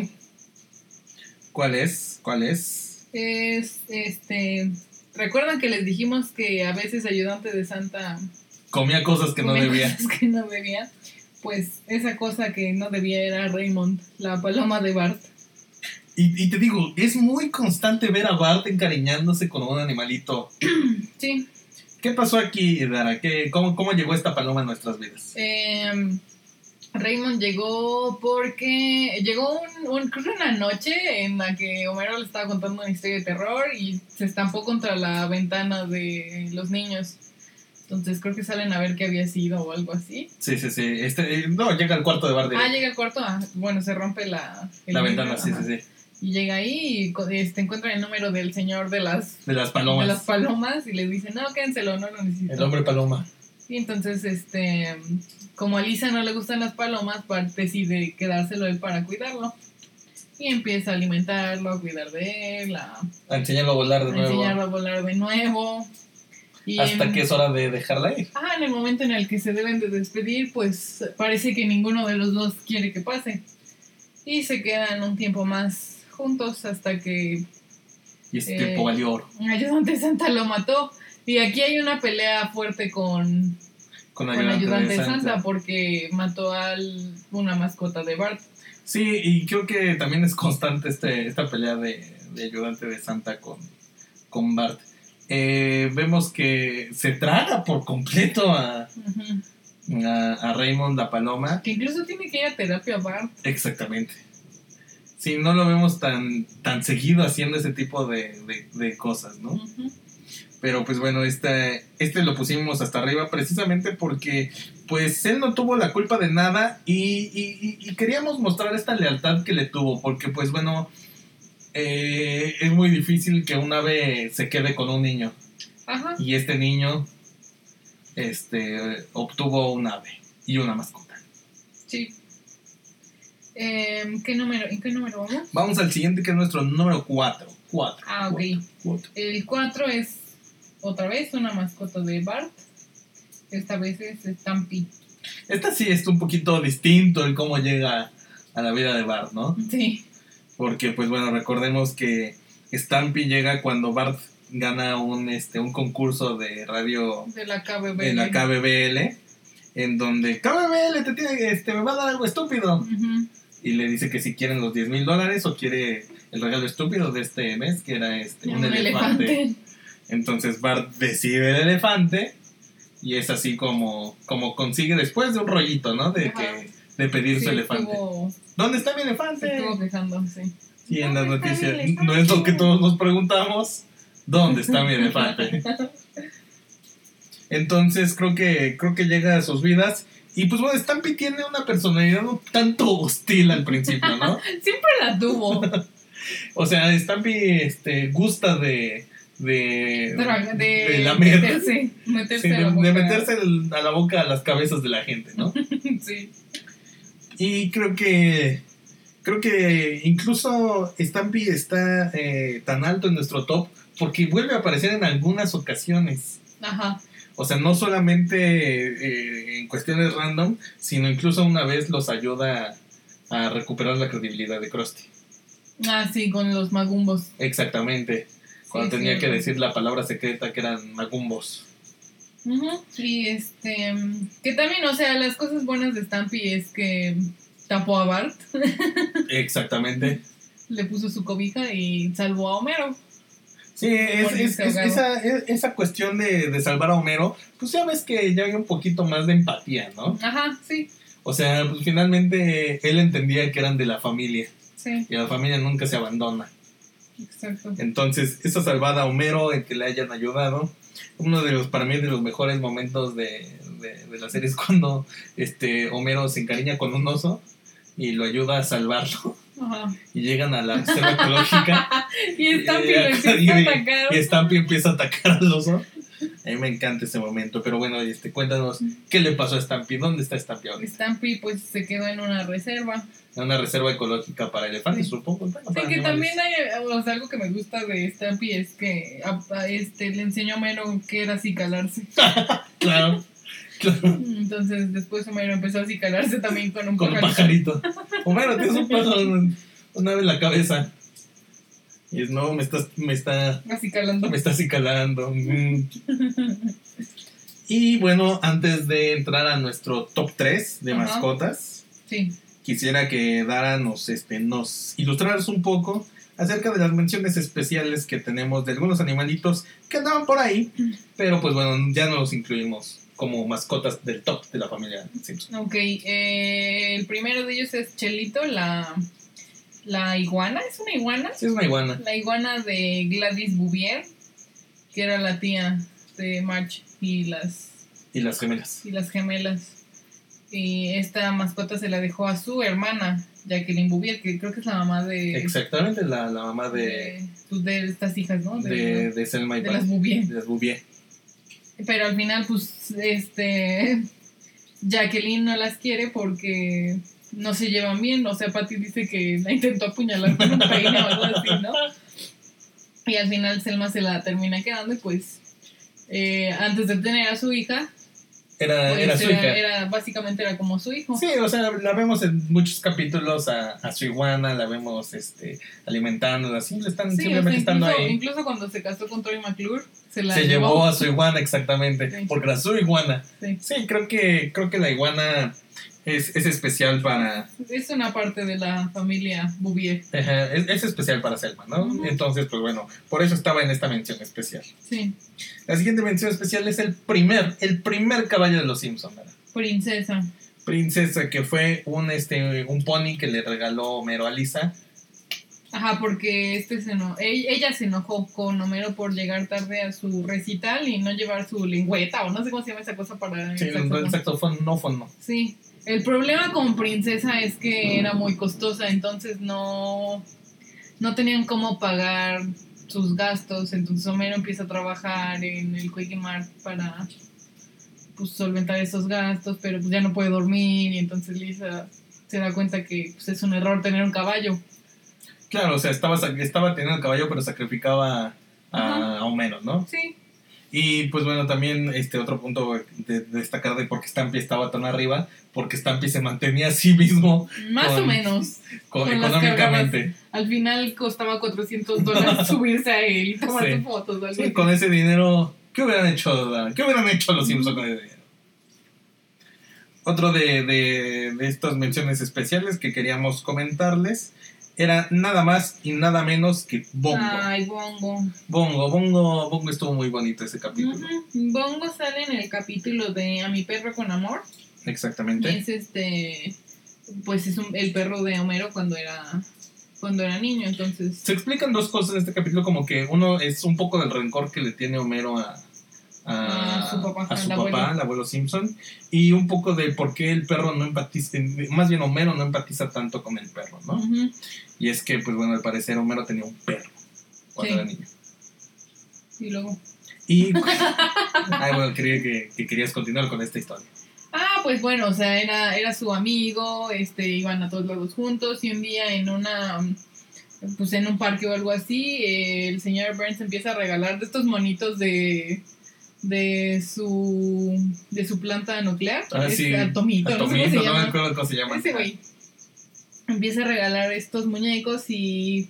¿cuál es? ¿Cuál es? Es, este, recuerdan que les dijimos que a veces ayudante de Santa Comía cosas que no debía. cosas que no debía. Pues esa cosa que no debía era Raymond, la paloma de Bart. Y, y te digo, es muy constante ver a Bart encariñándose con un animalito. [CLEARS THROAT] Sí, ¿Qué pasó aquí, Dara? ¿Qué, cómo, ¿Cómo llegó esta paloma a nuestras vidas? Em, Raymond llegó porque llegó un, un- creo que una noche en la que Homero le estaba contando una historia de terror y se estampó contra la ventana de los niños. Entonces creo que salen a ver qué había sido o algo así. Sí, sí, sí. Este, eh, no, llega al cuarto de Bart. Ah, llega al cuarto, ah, bueno, se rompe la, el la ventana, sí, sí, sí. Y llega ahí y este, encuentra el número del señor de las, De las de palomas. las palomas y le dice, no, quédenselo, no lo necesito. El hombre paloma. Y entonces, este, como a Lisa no le gustan las palomas, decide quedárselo él para cuidarlo. Y empieza a alimentarlo, a cuidar de él, a, A enseñarlo a volar de a nuevo. enseñarlo a volar de nuevo. Y Hasta en, que es hora de dejarla ir. ah, en el momento en el que se deben de despedir, pues parece que ninguno de los dos quiere que pase. Y se quedan un tiempo más juntos hasta que Y ese Eh, oro. Ayudante Santa lo mató. Y aquí hay una pelea fuerte con, Con con ayudante, ayudante de Santa. Santa porque mató a una mascota de Bart. Sí, y creo que también es constante este, esta pelea de, de ayudante de Santa con, con Bart. Eh, vemos que se traga por completo a, a, a Raymond la paloma. Que incluso tiene que ir a terapia Bart. Exactamente. Sí, no lo vemos tan, tan seguido haciendo ese tipo de, de- de cosas, ¿no? Pero pues bueno, este, este lo pusimos hasta arriba precisamente porque pues él no tuvo la culpa de nada y, y- y- y queríamos mostrar esta lealtad que le tuvo porque pues bueno, eh, es muy difícil que un ave se quede con un niño Ajá. y este niño este, obtuvo un ave y una mascota. Sí. Em, ¿qué número, ¿En qué número vamos? Vamos al siguiente que es nuestro número 4. 4. Ah, ok. El 4 es otra vez una mascota de Bart. Esta vez es Stampy. Esta sí es un poquito distinto el cómo llega a la vida de Bart, ¿no? Sí. Porque, pues bueno, recordemos que Stampy llega cuando Bart gana un, este, un concurso de radio De la KBB. de la KBBL, en donde KBBL te tiene, este, me va a dar algo estúpido. Ujú. Y le dice que si quieren los 10 mil dólares o quiere el regalo estúpido de este mes, que era este, un, elefante. Entonces Bart decide el elefante y es así como, como consigue después de un rollito, ¿no? De, que, de pedir su elefante. ¿Dónde está mi elefante? estuvo sí. Y en las noticias, no es lo que todos nos preguntamos, ¿dónde está mi elefante? [LAUGHS] Entonces creo que, creo que llega a sus vidas. Y pues bueno, Stampy tiene una personalidad un tanto hostil al principio, ¿no? [LAUGHS] Siempre la tuvo. [LAUGHS] o sea, Stampy este, gusta de, de, de, de meterse, meterse a la boca. de meterse a la boca a las cabezas de la gente, ¿no? [LAUGHS] sí. Y creo que creo que incluso Stampy está eh, tan alto en nuestro top porque vuelve a aparecer en algunas ocasiones. Ajá. O sea, no solamente eh, en cuestiones random, sino incluso una vez los ayuda a recuperar la credibilidad de Krusty. Ah, sí, con los magumbos. Exactamente. Cuando tenía que decir la palabra secreta que eran magumbos. Sí, este. Que también, o sea, las cosas buenas de Stampy es que tapó a Bart. [LAUGHS] Exactamente. Le puso su cobija y salvó a Homero. Sí, es, esa, esa, cuestión de, salvar a Homero, pues ya ves que ya hay un poquito más de empatía, ¿no? Ajá, sí. O sea, pues finalmente él entendía que eran de la familia. Sí. Y la familia nunca se abandona. Exacto. Entonces, esa salvada a Homero, en que le hayan ayudado, uno de los, para mí, de los mejores momentos de, de la serie es cuando este, Homero se encariña con un oso y lo ayuda a salvarlo. Y llegan a la reserva ecológica. [LAUGHS] y Stampy lo empieza a atacar. Y Stampy empieza a atacar al oso. A mí me encanta ese momento. Pero bueno, este, cuéntanos, ¿qué le pasó a Stampy? ¿Dónde está Stampy ahora? Stampy pues se quedó en una reserva. En una reserva ecológica para elefantes, supongo. sí, que también hay o sea, algo que me gusta de Stampy es que a, este, le enseñó a Mero que era así calarse. [LAUGHS] claro. [LAUGHS] Entonces después Homero empezó a acicalarse también con un con pajarito. un pajarito. Homero, tienes un pájaro, una ave en la cabeza. Y es, no, me estás, me está... Acicalando. Me está acicalando. Mm. y bueno, antes de entrar a nuestro top 3 de mascotas, sí. quisiera que Dara nos, este, nos ilustraras un poco acerca de las menciones especiales que tenemos de algunos animalitos que andaban por ahí, pero pues bueno, ya no los incluimos como mascotas del top de la familia Simpson. Ok, eh, el primero de ellos es Chelito, la, la iguana. ¿Es una iguana? Sí, es una iguana. La iguana de Gladys Bouvier, que era la tía de March y las... Y las gemelas. Y las gemelas. Y esta mascota se la dejó a su hermana, Jacqueline Bouvier, que creo que es la mamá de... Exactamente, la, la mamá de... De, pues, de estas hijas, ¿no? De, de, Selma y De las Bouvier. De las Bouvier. Pero al final, pues, este. [LAUGHS] Jacqueline no las quiere porque no se llevan bien. O sea, Patty dice que la intentó apuñalar con un peine o algo así, ¿no? Y al final Selma se la termina quedando y pues eh, antes de tener a su hija, era, pues era su hija. Era, básicamente era como su hijo. Sí, o sea, la vemos en muchos capítulos a, a su iguana, la vemos este, alimentándola, siempre están, simplemente estando ahí. Incluso cuando se casó con Tori McClure, se la se llevó. a su iguana, exactamente, porque era su iguana. Sí. sí, creo, que, creo que la iguana es, es, especial para... Es una parte de la familia Bouvier. es, es, especial para Selma, ¿no? Entonces, pues bueno, por eso estaba en esta mención especial. Sí. La siguiente mención especial es el primer, el primer caballo de los Simpsons, ¿verdad? Princesa. Princesa, que fue un, este, un pony que le regaló Homero a Lisa. Ajá, porque este se no, ella se enojó con Homero por llegar tarde a su recital y no llevar su lengüeta o no sé cómo se llama esa cosa para... Sí, el saxofón, no fondo. Sí, el problema con Princesa es que era muy costosa, entonces no, no tenían cómo pagar sus gastos, entonces Homero empieza a trabajar en el Quickie Mart para pues, solventar esos gastos, pero pues ya no puede dormir y entonces Lisa se da cuenta que pues, es un error tener un caballo. Claro, o sea, estaba, estaba teniendo el caballo pero sacrificaba a, a Homero, ¿no? Sí. Y pues bueno, también este otro punto de, destacar de por qué Stampy estaba tan arriba, porque Stampy se mantenía a sí mismo. Más o menos. Con, económicamente. Al final costaba 400 dólares [LAUGHS] subirse a él y tomar fotos. Sí, con ese dinero, ¿qué hubieran hecho, ¿qué hubieran hecho los Simpsons con ese dinero? Otro de, de, de estas menciones especiales que queríamos comentarles era nada más y nada menos que Bongo. Ay, Bongo. Bongo, Bongo, Bongo estuvo muy bonito ese capítulo. Bongo sale en el capítulo de A mi perro con amor. Exactamente. es este. Pues es un- el perro de Homero cuando era. Cuando era niño, entonces. Se explican dos cosas en este capítulo, como que uno es un poco del rencor que le tiene Homero a, a, A su papá, a su al papá, abuelo. el abuelo Simpson, y un poco de por qué el perro no empatiza, más bien Homero no empatiza tanto con el perro, ¿no? Y es que, pues bueno, al parecer Homero tenía un perro cuando Sí. era niño. Y luego. Y, [LAUGHS] ay, bueno, que querías continuar con esta historia. Ah, pues bueno, o sea, era, era su amigo, este, iban a todos lados juntos y un día en una, pues en un parque o algo así, eh, el señor Burns empieza a regalar de estos monitos de, de su, de su planta nuclear, Ah, es sí. Atomito, no sé cómo Atomito, se no me llama. acuerdo cómo se llama. Ese güey empieza a regalar estos muñecos y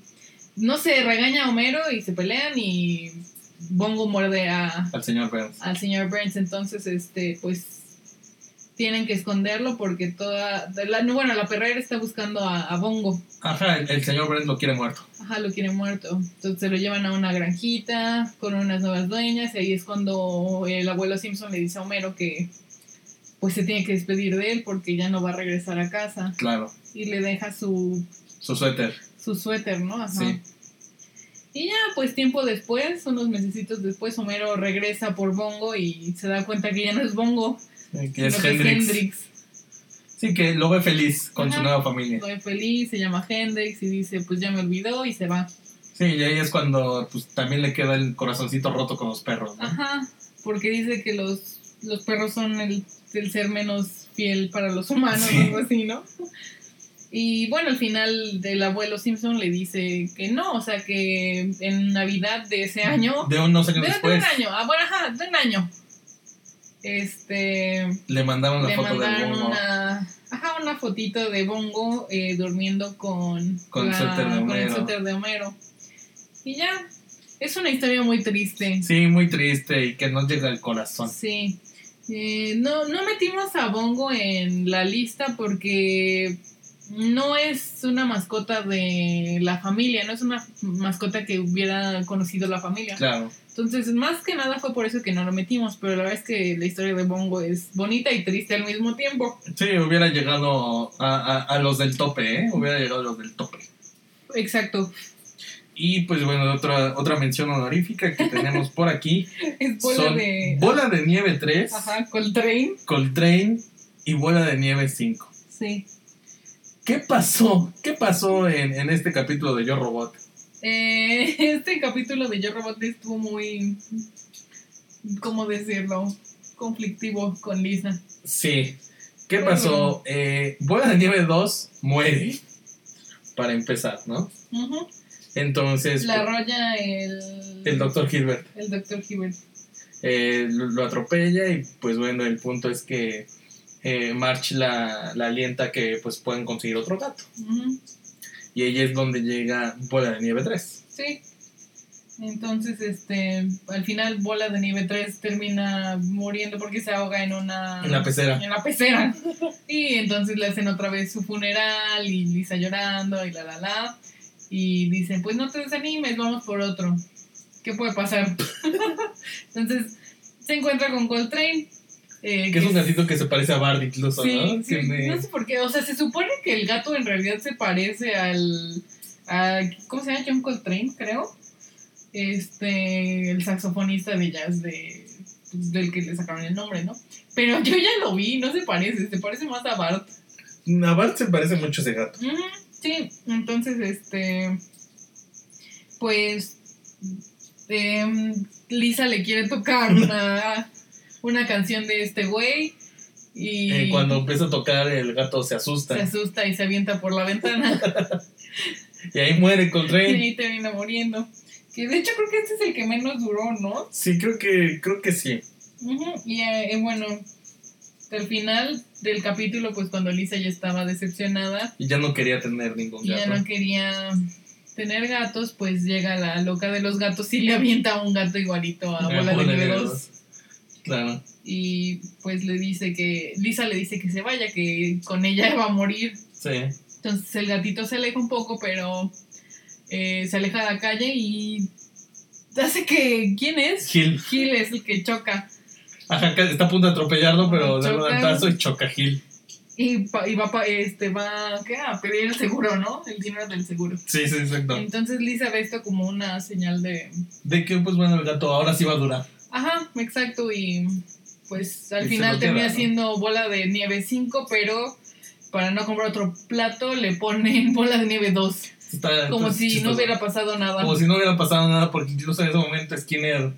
no sé, regaña a Homero y se pelean y Bongo muerde a, Al señor Burns. al señor Burns, entonces este pues tienen que esconderlo porque toda la, no, bueno, la perrera está buscando a, a Bongo. Ajá, el, el señor Burns lo quiere muerto. Ajá, lo quiere muerto. Entonces se lo llevan a una granjita con unas nuevas dueñas y ahí es cuando el abuelo Simpson le dice a Homero que pues se tiene que despedir de él porque ya no va a regresar a casa Claro, y le deja su su suéter. su suéter, ¿no? Ajá. Sí. Y ya, pues tiempo después, unos mesecitos después, Homero regresa por Bongo y se da cuenta que ya no es Bongo, Que es Hendrix. Hendrix. Sí, que lo ve feliz con su Ajá. nueva familia. Estoy feliz, se llama Hendrix y dice, pues ya me olvidó y se va. Sí, y ahí es cuando pues, también le queda el corazoncito roto con los perros. ¿no? Ajá, porque dice que los, los perros son el, el ser menos fiel para los humanos Sí. o algo así, ¿no? Y bueno, al final del abuelo Simpson le dice que no, o sea que en Navidad de ese año De unos años De, de después un año, ah, bueno, ajá, de un año. Este. le mandaron la le foto mandaron bongo. una. Ajá, una fotito de Bongo eh, durmiendo con. Con el suéter de con el Homero. suéter de Homero. Y ya. Es una historia muy triste. Sí, muy triste y que nos llega al corazón. Sí. Eh, no, no metimos a Bongo en la lista porque no es una mascota de la familia, no es una mascota que hubiera conocido la familia. Claro. Entonces, más que nada fue por eso que no lo metimos, pero la verdad es que la historia de Bongo es bonita y triste al mismo tiempo. Sí, hubiera llegado a, a- a los del tope, ¿eh? Hubiera llegado a los del tope. Exacto. Y pues bueno, otra, otra mención honorífica que tenemos por aquí [LAUGHS] Es bola son de. Bola de Nieve 3, Ajá, Coltrane. Coltrane y Bola de Nieve 5. Sí. ¿Qué pasó? ¿Qué pasó en, en este capítulo de Yo Robot? Eh, [LAUGHS] este capítulo de Yo Robot estuvo muy. ¿Cómo decirlo? Conflictivo con Lisa. Sí. ¿Qué pasó? Eh, Bola de Nieve 2 muere. Para empezar, ¿no? Ujú. Entonces, La arrolla el. el doctor Gilbert El doctor Hibbert. eh, lo, lo atropella y pues bueno, el punto es que eh, March la, la alienta que pues pueden conseguir otro gato. Ujú. Y ella es donde llega Bola de Nieve 3. Sí. Entonces, este, al final Bola de Nieve 3 termina muriendo porque se ahoga en una... En la pecera. En la pecera. [LAUGHS] Y entonces le hacen otra vez su funeral y Lisa llorando y la la la. Y dicen, pues no te desanimes, vamos por otro. ¿Qué puede pasar? [LAUGHS] entonces se encuentra con Coltrane. Eh, Que es un gatito que se parece a Bart incluso, Sí, ¿no? sí, no sé por qué. O sea, se supone que el gato en realidad se parece al. A, ¿Cómo se llama? John Coltrane, creo. Este. El saxofonista de jazz de. pues, del que le sacaron el nombre, ¿no? Pero [LAUGHS] yo ya lo vi, no se parece, se parece más a Bart. A Bart se parece mucho ese gato. Sí, entonces, este. Pues. em, Lisa le quiere tocar [LAUGHS] una, una canción de este güey. Y Eh, cuando empieza a tocar, el gato se asusta. se asusta y se avienta por la ventana. [LAUGHS] Y ahí muere y Coltrane. ahí termina muriendo. Que de hecho creo que este es el que menos duró, ¿no? Sí, creo que, creo que sí. Ujú, Y eh, eh, bueno, al final del capítulo, pues cuando Lisa ya estaba decepcionada Y ya no quería tener ningún y ya gato. no quería tener gatos, pues llega la loca de los gatos y le avienta un gato igualito a Bola de Bola Claro. Y pues le dice que, Lisa le dice que se vaya, que con ella va a morir. Sí. Entonces el gatito se aleja un poco, pero eh, se aleja de la calle y hace que... ¿Quién es? Gil. Gil es el que choca. Ajá, está a punto de atropellarlo, pero da un y choca Gil. Y, pa- y va, pa- este, va ¿qué? a pedir el seguro, ¿no? El dinero del seguro. Sí, sí, exacto. Entonces Lisa ve esto como una señal de... De que, pues bueno, el gato ahora sí va a durar. Ajá, exacto, y pues al Y se final termina ¿no? siendo bola de nieve 5, pero para no comprar otro plato le ponen [LAUGHS] bola de nieve 2. Está, Como si no hubiera pasado nada. Como si no hubiera pasado nada, porque incluso en ese momento Skinner,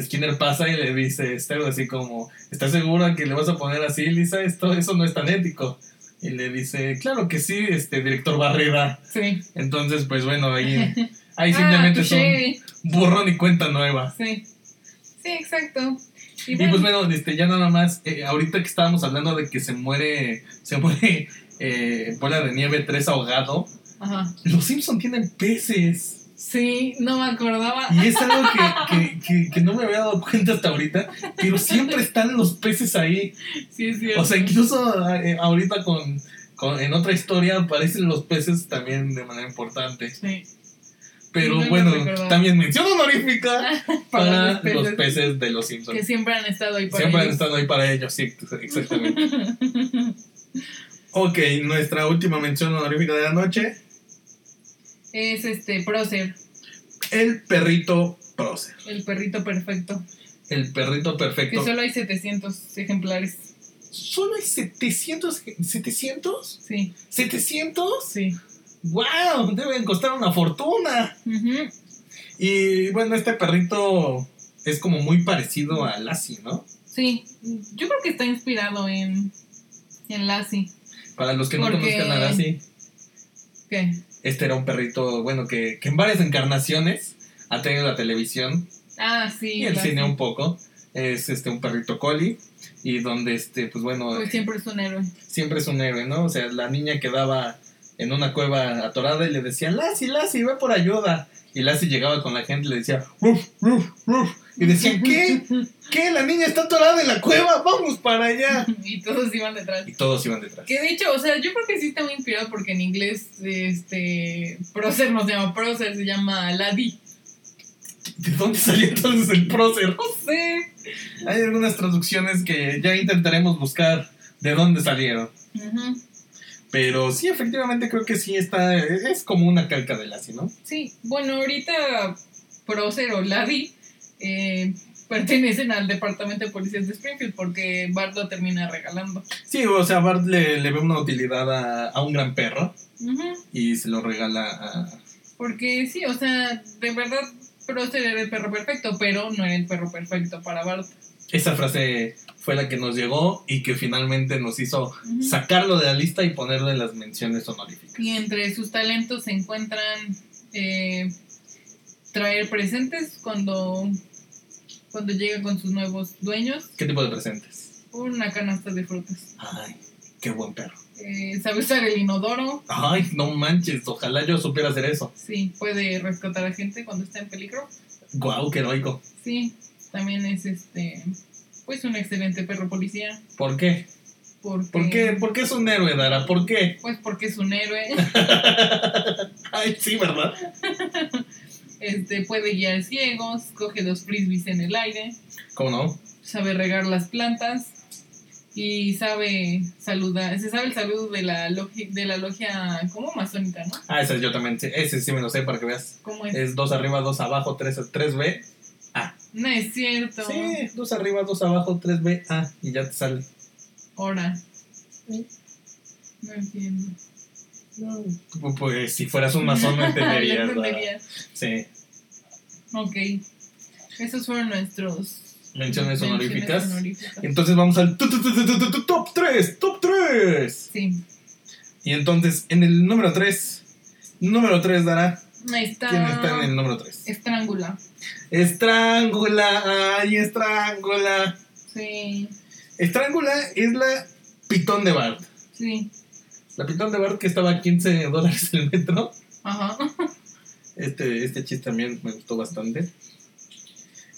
Skinner pasa y le dice este, algo así como, ¿estás segura que le vas a poner así, Lisa? Esto, eso no es tan ético. Y le dice, claro que sí, este director Barrera. Sí. Entonces, pues bueno, ahí, [LAUGHS] ahí Ah, simplemente touché. un borrón y cuenta nueva. Sí. Sí, exacto. Y pues bueno, este, ya nada más, eh, ahorita que estábamos hablando de que se muere, se muere [LAUGHS] eh, Bola de Nieve 3 ahogado, ajá. los Simpson tienen peces. Sí, no me acordaba. Y es algo que, que, que, que no me había dado cuenta hasta ahorita, pero siempre están los peces ahí. Sí, es cierto. O sea, incluso eh, ahorita con, con- en otra historia aparecen los peces también de manera importante. Sí. Pero no bueno, también mención honorífica [LAUGHS] Para para los los peces. de los Simpsons. Que siempre han estado ahí para Siempre han ellos. estado ahí para ellos, sí, exactamente. [LAUGHS] ok, nuestra última mención honorífica de la noche, Es este, Prócer, el perrito prócer. el perrito perfecto. El perrito Que perfecto. solo hay 700 ejemplares. ¿Solo hay 700? ¿700? Sí, ¿700? sí. ¡Wow! Deben costar una fortuna. Y bueno, este perrito es como muy parecido a Lassie, ¿no? Sí, yo creo que está inspirado en, en Lassie. Para los que no conozcan a Lassie, ¿Qué? este era un perrito, bueno, que, que en varias encarnaciones ha tenido la televisión Ah, sí. y el Lassie. cine un poco. Es este un perrito collie y donde este, pues bueno, Pues siempre es un héroe. siempre es un héroe, ¿no? O sea, la niña quedaba en una cueva atorada y le decían, Lassie, Lassie, ve por ayuda. Y Lassie llegaba con la gente y le decía, ruf, ruf, ruf. Y decían, ¿qué? ¿Qué? La niña está atorada en la cueva, vamos para allá. [LAUGHS] y todos iban detrás. Y todos iban detrás. Que de hecho, o sea, yo creo que sí está muy inspirado porque en inglés, este, prócer no se llama prócer, se llama Laddie. ¿De dónde salió entonces el prócer? No sé. Hay algunas traducciones que ya intentaremos buscar de dónde salieron. Pero sí, efectivamente creo que sí está, es como una calca de Lassie, ¿no? Sí, bueno, ahorita prócer o Laddie eh, pertenecen al departamento de policías de Springfield porque Bart lo termina regalando. Sí, o sea, Bart le, le ve una utilidad a, a un gran perro Ujú. y se lo regala a... Porque sí, o sea, de verdad Prócer era el perro perfecto, pero no era el perro perfecto para Bart. Esa frase fue la que nos llegó y que finalmente nos hizo sacarlo de la lista y ponerle las menciones honoríficas. Y entre sus talentos se encuentran eh, traer presentes cuando, cuando llega con sus nuevos dueños, ¿Qué tipo de presentes? una canasta de frutas. Ay, qué buen perro. Eh, sabe usar el inodoro, Ay, no manches, ojalá yo supiera hacer eso. sí, puede rescatar a gente cuando está en peligro. Guau, qué heroico. Sí, también es este pues un excelente perro policía. ¿Por qué? Porque, ¿Por qué? ¿Por qué es un héroe, Dara? ¿Por qué? Pues porque es un héroe. [LAUGHS] Ay, sí, ¿verdad? [LAUGHS] Este puede guiar ciegos, coge los frisbees en el aire, ¿Cómo no? sabe regar las plantas y sabe saludar, se sabe el saludo de la logia, de la logia como masónica, ¿no? Ah, ese yo también, ese sí me lo sé para que veas. ¿Cómo es? Es dos arriba, dos abajo, tres, tres B. No es cierto. Sí, dos arriba, dos abajo, tres B, A, y ya te sale. Ahora. No entiendo. Pues si fueras un masón no [LAUGHS] entenderías. Entendería. Sí. Ok. Esos fueron nuestros Menciones honoríficas. Entonces vamos al tu- tu- tu- tu- tu- tu- top 3, top 3. Sí. Y entonces, en el número 3, número 3 dará. Ahí está. ¿Quién está en el número 3? Estrángula. Estrángula, ay, Estrángula. Sí. Estrángula es la pitón de Bart. Sí. La pitón de Bart que estaba a 15 dólares el metro. Ajá. Este, este chiste también me gustó bastante.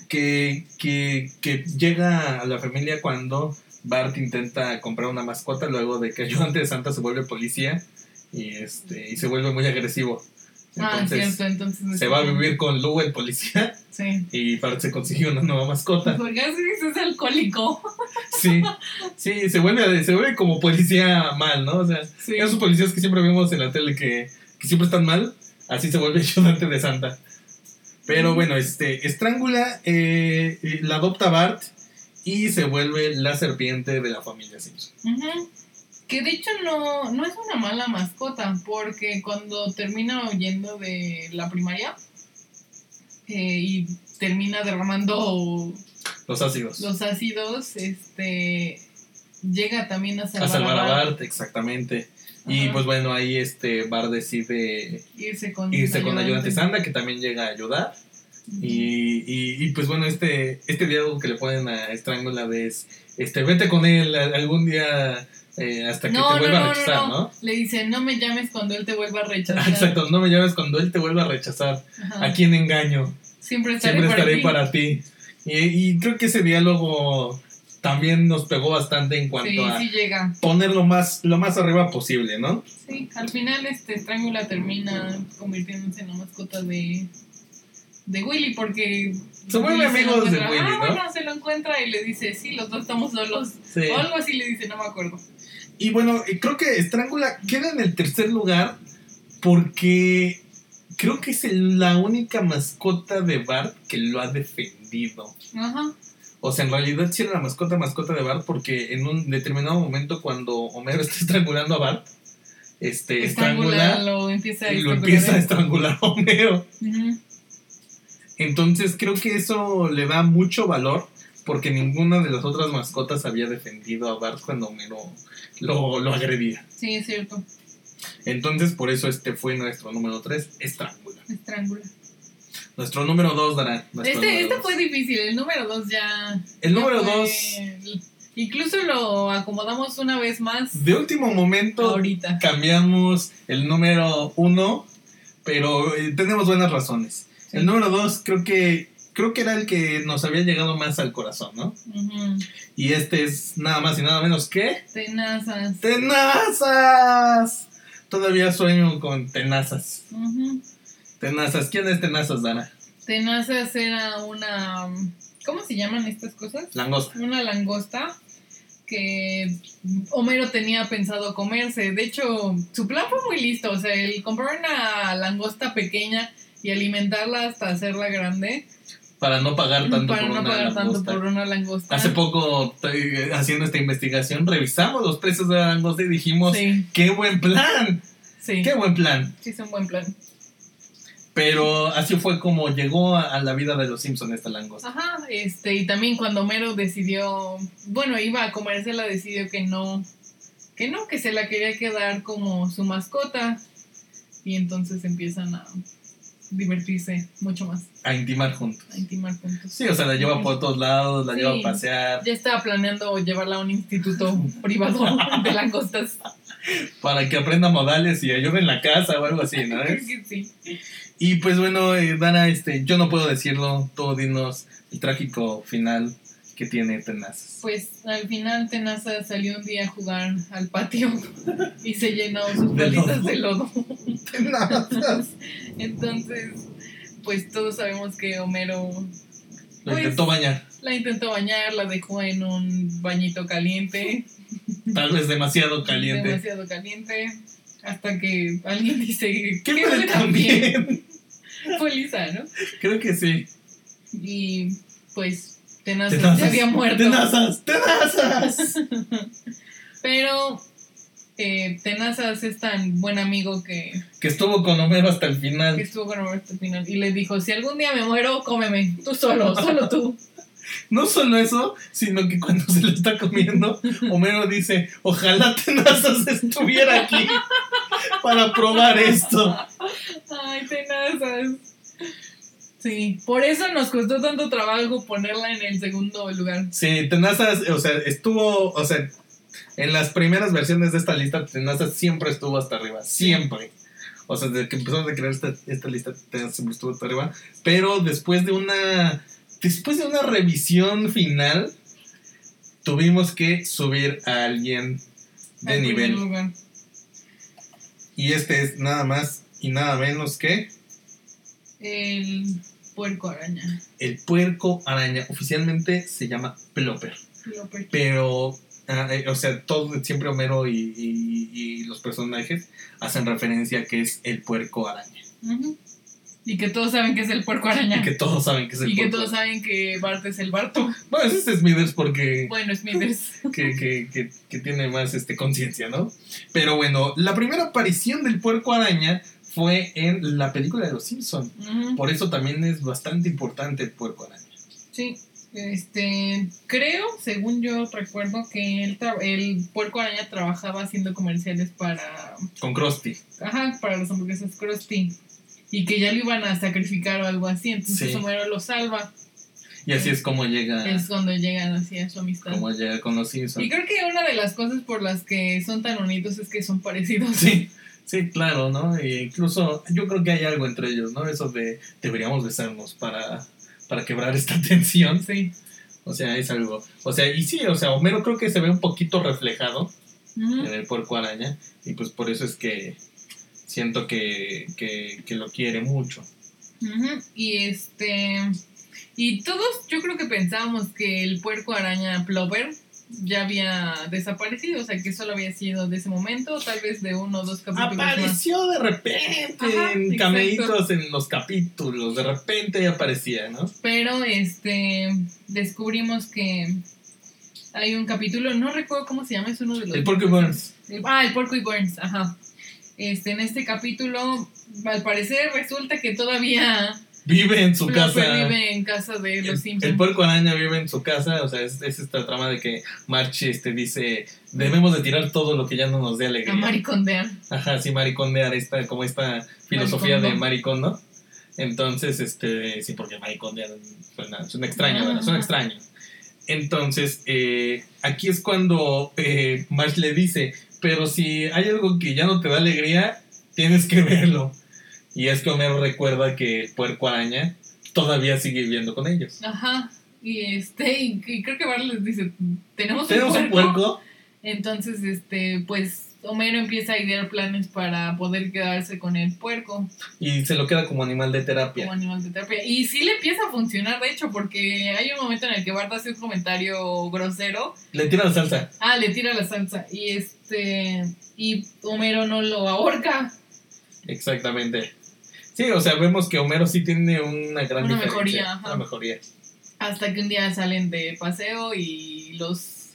Que, que, que llega a la familia cuando Bart intenta comprar una mascota luego de que [LAUGHS] ayudante de Santa se vuelve policía y este y se vuelve muy agresivo. Ah, Entonces, cierto, entonces. se va a vivir con Lou, el policía, Sí. y Bart se consigue una nueva mascota. Porque así es alcohólico. Sí, sí, se vuelve, se vuelve como policía mal, ¿no? O sea, Sí. esos policías que siempre vemos en la tele que, que siempre están mal, así se vuelve [LAUGHS] ayudante de Santa. Pero bueno, este, estrangula, eh, la adopta Bart y se vuelve la serpiente de la familia Simpson. Ujú. Que de hecho no, no es una mala mascota, porque cuando termina huyendo de la primaria eh, y termina derramando Los ácidos. los ácidos, este llega también a salvar a salvar a Bart, Bart, exactamente. Y pues bueno, ahí este Bart decide irse con irse con ayudante. Santa, que también llega a ayudar. Y, y, y, pues bueno, este, este diálogo que le ponen a Estrangula es, este, vete con él algún día eh, hasta que No, te vuelva no, a rechazar, no. Le dice, no me llames cuando él te vuelva a rechazar. Exacto, no me llames cuando él te vuelva a rechazar. Ajá. ¿A quién engaño? Siempre estaré, Siempre para, ti. para ti. Y, y creo que ese diálogo también nos pegó bastante en cuanto Sí, a sí llega. ponerlo más, lo más arriba posible, ¿no? Sí, al final este Strángula termina convirtiéndose en la mascota de, de Willy porque... Se vuelve amigos de. Willy, Ah, ¿no? bueno, se lo encuentra y le dice, sí, los dos estamos solos. Sí. O algo así le dice, no me acuerdo. Y bueno, creo que Estrangula queda en el tercer lugar porque creo que es la única mascota de Bart que lo ha defendido. Ajá. O sea, en realidad sí era la mascota mascota de Bart porque en un determinado momento cuando Homero [LAUGHS] está estrangulando a Bart, este, Estrangula, lo empieza a y lo estrangular. empieza a estrangular a Homero. Ujú. Entonces creo que eso le da mucho valor porque ninguna de las otras mascotas había defendido a Bart cuando Homero lo, lo agredía. Sí, es cierto. Entonces por eso este fue nuestro número 3, Estrangula. Estrangula. Nuestro número 2 dará. nuestro Este, este fue difícil, el número dos ya... El ya número fue- 2, Incluso lo acomodamos una vez más de último momento ahorita. cambiamos el número 1, pero eh, tenemos buenas razones. El número 2 creo que creo que era el que nos había llegado más al corazón, ¿no? Y este es nada más y nada menos que Tenazas. Tenazas. Todavía sueño con tenazas. Tenazas. ¿Quién es tenazas, Dana? Tenazas era una. ¿Cómo se llaman estas cosas? Langosta. Una langosta que Homero tenía pensado comerse. De hecho, su plan fue muy listo. O sea, el comprar una langosta pequeña y alimentarla hasta hacerla grande Para no pagar tanto para por no una pagar tanto langosta. por una langosta. Hace poco, estoy haciendo esta investigación, revisamos los precios de la langosta y dijimos, Sí, ¡qué buen plan! sí. ¡Qué buen plan! Sí, es un buen plan. Pero así fue como llegó a, la vida de los Simpsons esta langosta. Ajá, este, y también cuando Homero decidió, bueno, iba a comérsela, decidió que no, que no, que se la quería quedar como su mascota. Y entonces empiezan a divertirse mucho más, A intimar juntos. a intimar juntos. Sí, o sea, la lleva por todos lados, la Sí. lleva a pasear, Ya estaba planeando llevarla a un instituto [LAUGHS] privado de langostas. para que aprenda modales y ayude en la casa o algo así, ¿no? [LAUGHS] Creo que sí. Y pues bueno, eh, Dana, este, yo no puedo decirlo, tú dinos el trágico final que tiene Tenazas. Pues al final Tenaza salió un día a jugar al patio [LAUGHS] y se llenó sus lodo. de lodo. [LAUGHS] Tenazas. Entonces, pues todos sabemos que Homero Lo Pues- intentó bañar, la intentó bañar, la dejó en un bañito caliente, [LAUGHS] tal vez demasiado caliente. demasiado caliente, hasta que alguien dice ¿Qué huele tan bien? Fue Lisa, ¿no? Creo que sí. Y pues Tenaza Tenazas. se había muerto. Tenazas, tenazas. [LAUGHS] Pero eh, Tenazas es tan buen amigo que, que estuvo con Homero hasta el que final. estuvo con Homero hasta el final y le dijo, si algún día me muero, cómeme, tú solo, solo tú. [LAUGHS] No solo eso, sino que cuando se lo está comiendo, Homero dice, ojalá Tenazas estuviera aquí [LAUGHS] para probar esto. Ay, tenazas. Sí, por eso nos costó tanto trabajo ponerla en el segundo lugar. Sí, Tenazas, o sea, estuvo, o sea, en las primeras versiones de esta lista, Tenazas siempre estuvo hasta arriba, siempre. O sea, desde que empezamos a crear esta, esta lista, Tenazas siempre estuvo hasta arriba. Pero después de una, después de una revisión final, tuvimos que subir a alguien de Al nivel. lugar. Y este es nada más y nada menos que El puerco araña. el puerco araña. Oficialmente se llama Plopper. Plopper. Pero, ah, eh, o sea, todo, siempre Homero y, y- y los personajes hacen referencia a que es el puerco araña. Ujú. Y que todos saben que es el puerco araña. Y que todos saben que es el Y que puerco todos saben que Bart es el Barto. Bueno, ese es Smithers porque Bueno, Smithers. [LAUGHS] que, que, que, que tiene más este, conciencia, ¿no? Pero bueno, la primera aparición del puerco araña fue en la película de Los Simpsons. Por eso también es bastante importante el puerco araña. Sí. Este, creo, según yo recuerdo, que el, el puerco araña trabajaba haciendo comerciales para, Con Krusty. ajá, para las hamburguesas Krusty. Y que ya lo iban a sacrificar o algo así. Entonces Sí. Homero lo salva. Y así es como llega, Es cuando llegan así a su amistad. como llega con Los Y Simpsons. creo que una de las cosas por las que son tan unidos es que son parecidos. Sí, [LAUGHS] sí, claro, ¿no? E incluso yo creo que hay algo entre ellos, ¿no? Eso de deberíamos besarnos para, para quebrar [LAUGHS] esta tensión. Sí. O sea, es algo. O sea, y sí, o sea, Homero creo que se ve un poquito reflejado en el puerco araña. Y pues por eso es que siento que, que, que lo quiere mucho. Y este. Y todos, yo creo que pensábamos que el puerco araña Plover ya había desaparecido, o sea que solo había sido de ese momento, tal vez de uno o dos capítulos más. Apareció de repente Ajá, en cameitos en los capítulos. De repente ya aparecía, ¿no? Pero este descubrimos que hay un capítulo, no recuerdo cómo se llama, es uno de los. El Porky Burns. Ah, el Porco y Burns, ajá. Este, en este capítulo, al parecer resulta que todavía Vive en su casa. vive en casa de los El, Simpsons. el puerco araña vive en su casa, o sea, es, es esta trama de que March este, dice, debemos de tirar todo lo que ya no nos dé a alegría. maricondear. Ajá, sí, maricondear, esta, como esta filosofía de Maricondo. maricondo. Entonces, este, sí, porque maricondear suena, suena extraño, ¿verdad? Suena extraño. Entonces, eh, aquí es cuando eh, Marge le dice, pero si hay algo que ya no te da alegría, tienes que verlo. Y es que Homero recuerda que el puerco araña todavía sigue viviendo con ellos. Ajá. Y este, y, y creo que Bart les dice, tenemos, ¿Tenemos un un puerco. puerco? Entonces, este, pues Homero empieza a idear planes para poder quedarse con el puerco Y se lo queda como animal de como terapia. animal de terapia. Y sí le empieza a funcionar, de hecho, porque hay un momento en el que Bart hace un comentario grosero. Le tira la salsa. Ah, le tira la salsa. Y este, y Homero no lo ahorca. Exactamente. Sí, o sea, vemos que Homero sí tiene una gran Una mejoría, ajá. Una mejoría. Hasta que un día salen de paseo y los,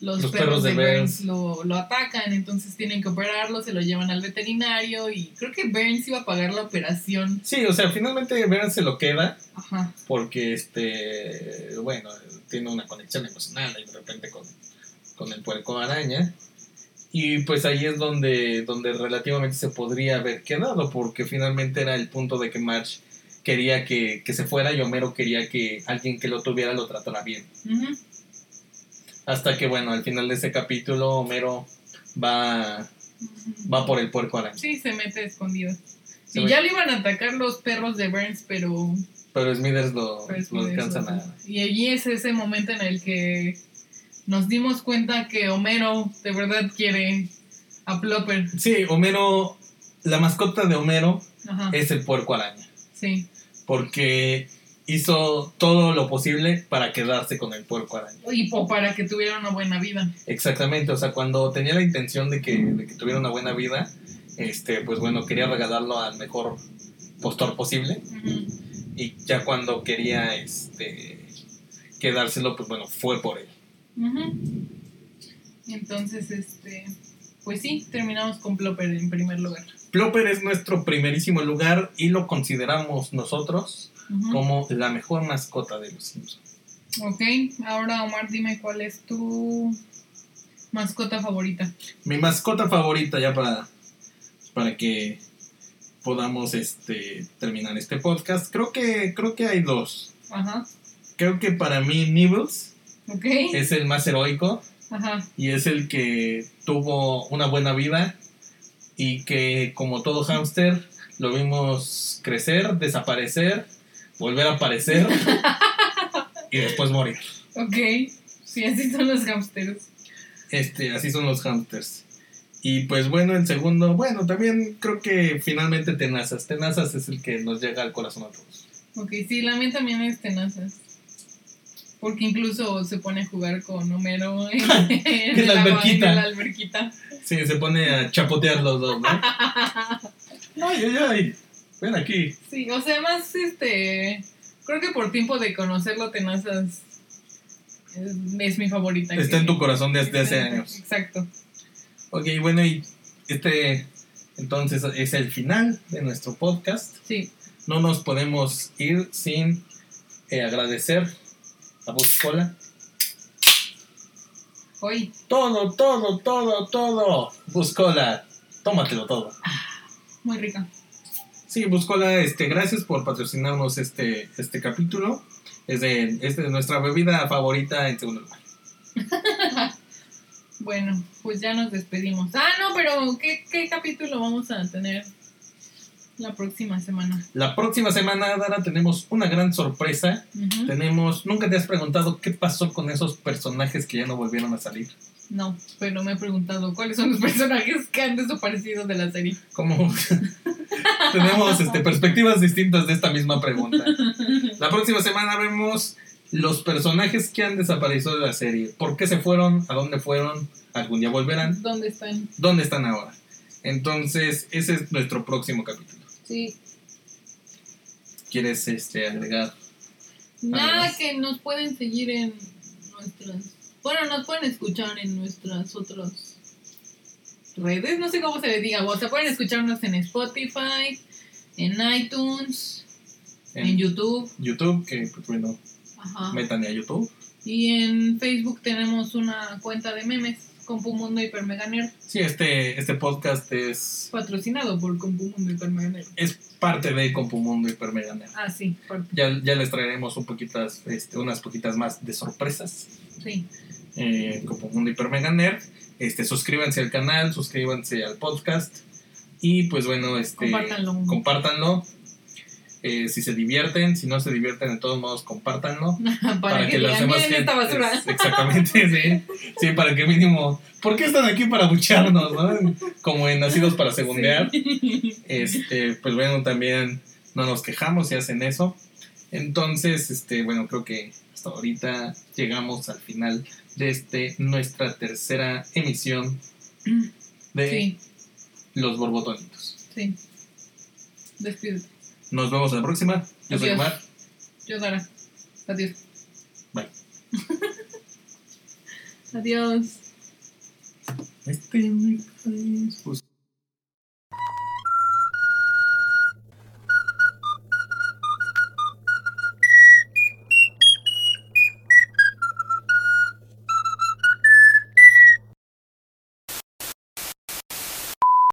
los, Los perros, perros de Burns Burns. lo, lo atacan, entonces tienen que operarlo, se lo llevan al veterinario y creo que Burns iba a pagar la operación. Sí, o sea, finalmente Burns se lo queda Ajá. porque, este, bueno, tiene una conexión emocional ahí de repente con, con el puerco araña. Y pues ahí es donde, donde relativamente se podría haber quedado, porque finalmente era el punto de que Marge quería que, que se fuera y Homero quería que alguien que lo tuviera lo tratara bien. Hasta que, bueno, al final de ese capítulo Homero va, va por el puerco araña. Sí, se mete escondido. Se y ve- ya le iban a atacar los perros de Burns, pero... Pero Smithers lo, pero es lo muy alcanza eso, nada. Y allí es ese momento en el que nos dimos cuenta que Homero de verdad quiere a Plopper. Sí, Homero, la mascota de Homero Ajá. es el puerco araña. Sí. Porque hizo todo lo posible para quedarse con el puerco araña. Y para que tuviera una buena vida. Exactamente, o sea, cuando tenía la intención de que, de que tuviera una buena vida, este, pues bueno, quería regalarlo al mejor postor posible. Y ya cuando quería este, quedárselo, pues bueno, fue por él. Entonces, este, pues sí, terminamos con Plopper en primer lugar. Plopper es nuestro primerísimo lugar y lo consideramos nosotros como la mejor mascota de los Simpsons. Ok, ahora Omar, dime cuál es tu mascota favorita. Mi mascota favorita ya para, para que podamos este, terminar este podcast. Creo que, creo que hay dos. Ajá, Creo que para mí Nibbles es el más heroico Ajá, y es el que tuvo una buena vida y que como todo hámster lo vimos crecer, desaparecer, volver a aparecer [LAUGHS] y después morir. ok. Sí, así son los hamsters. Este, así son los hamsters. Y pues bueno, el segundo, bueno, también creo que finalmente Tenazas. Tenazas es el que nos llega al corazón a todos. Ok, sí, la mía también es tenazas. Porque incluso se pone a jugar con Homero [LAUGHS] en, la alberquita. en la alberquita. Sí, se pone a chapotear los dos, ¿no? ay, ay, ay. Ven aquí. Sí, o sea, más este. Creo que por tiempo de conocerlo, tenazas es, es mi favorita. Está que- en tu corazón desde hace años. Exacto. Ok, bueno, y este entonces es el final de nuestro podcast. Sí. No nos podemos ir sin eh, agradecer a Buscola. Hoy. Todo, todo, todo, todo. Buscola, tómatelo todo. Muy rica. Sí, Buscola, este, gracias por patrocinarnos este, este capítulo. Es de, es de nuestra bebida favorita en segundo lugar. [LAUGHS] Bueno, pues ya nos despedimos. Ah, no, pero ¿qué, qué capítulo vamos a tener la próxima semana? La próxima semana, Dara, tenemos una gran sorpresa. Tenemos, nunca te has preguntado qué pasó con esos personajes que ya no volvieron a salir. No, pero me he preguntado cuáles son los [LAUGHS] personajes que han desaparecido de la serie. Como [LAUGHS] tenemos este, perspectivas distintas de esta misma pregunta. [LAUGHS] La próxima semana vemos los personajes que han desaparecido de la serie. ¿Por qué se fueron? ¿A dónde fueron? ¿Algún día volverán? ¿Dónde están? ¿Dónde están ahora? Entonces, ese es nuestro próximo capítulo. Sí. ¿Quieres este, agregar? Nada que nos pueden seguir en nuestras. Bueno, nos pueden escuchar en nuestras otras redes, no sé cómo se les diga. O sea, pueden escucharnos en Spotify, en iTunes, en, En YouTube. YouTube, que pues, bueno, Ajá. métanle a YouTube. Y en Facebook tenemos una cuenta de memes, Compumundo Hipermeganer, Sí, este, este podcast es, patrocinado por Compumundo Hipermeganer. es parte de Compumundo Hipermeganer. Ah, sí, Ya, ya les traeremos un poquitas, este, unas poquitas más de sorpresas. sí. eh, como Mundo Hiper Mega Nerd. Este, suscríbanse al canal, suscríbanse al podcast. Y pues bueno, este, Compártanlo. compártanlo. Eh, si se divierten, si no se divierten, de todos modos, compártanlo. [LAUGHS] para, que, digan, miren gente- esta basura. es- exactamente, [LAUGHS] sí. Sí, para que mínimo. ¿Por qué están aquí para bucharnos, no? Como en Nacidos para Segundear. Sí. [LAUGHS] Este, pues bueno, también no nos quejamos si hacen eso. Entonces, este, bueno, creo que hasta ahorita llegamos al final de este, nuestra tercera emisión de Sí, Los Borbotonitos. sí. Despídete. Nos vemos en la próxima. Yo soy Adiós. Omar. Yo, Dara. Adiós. Bye. [LAUGHS] Adiós. Este, pues,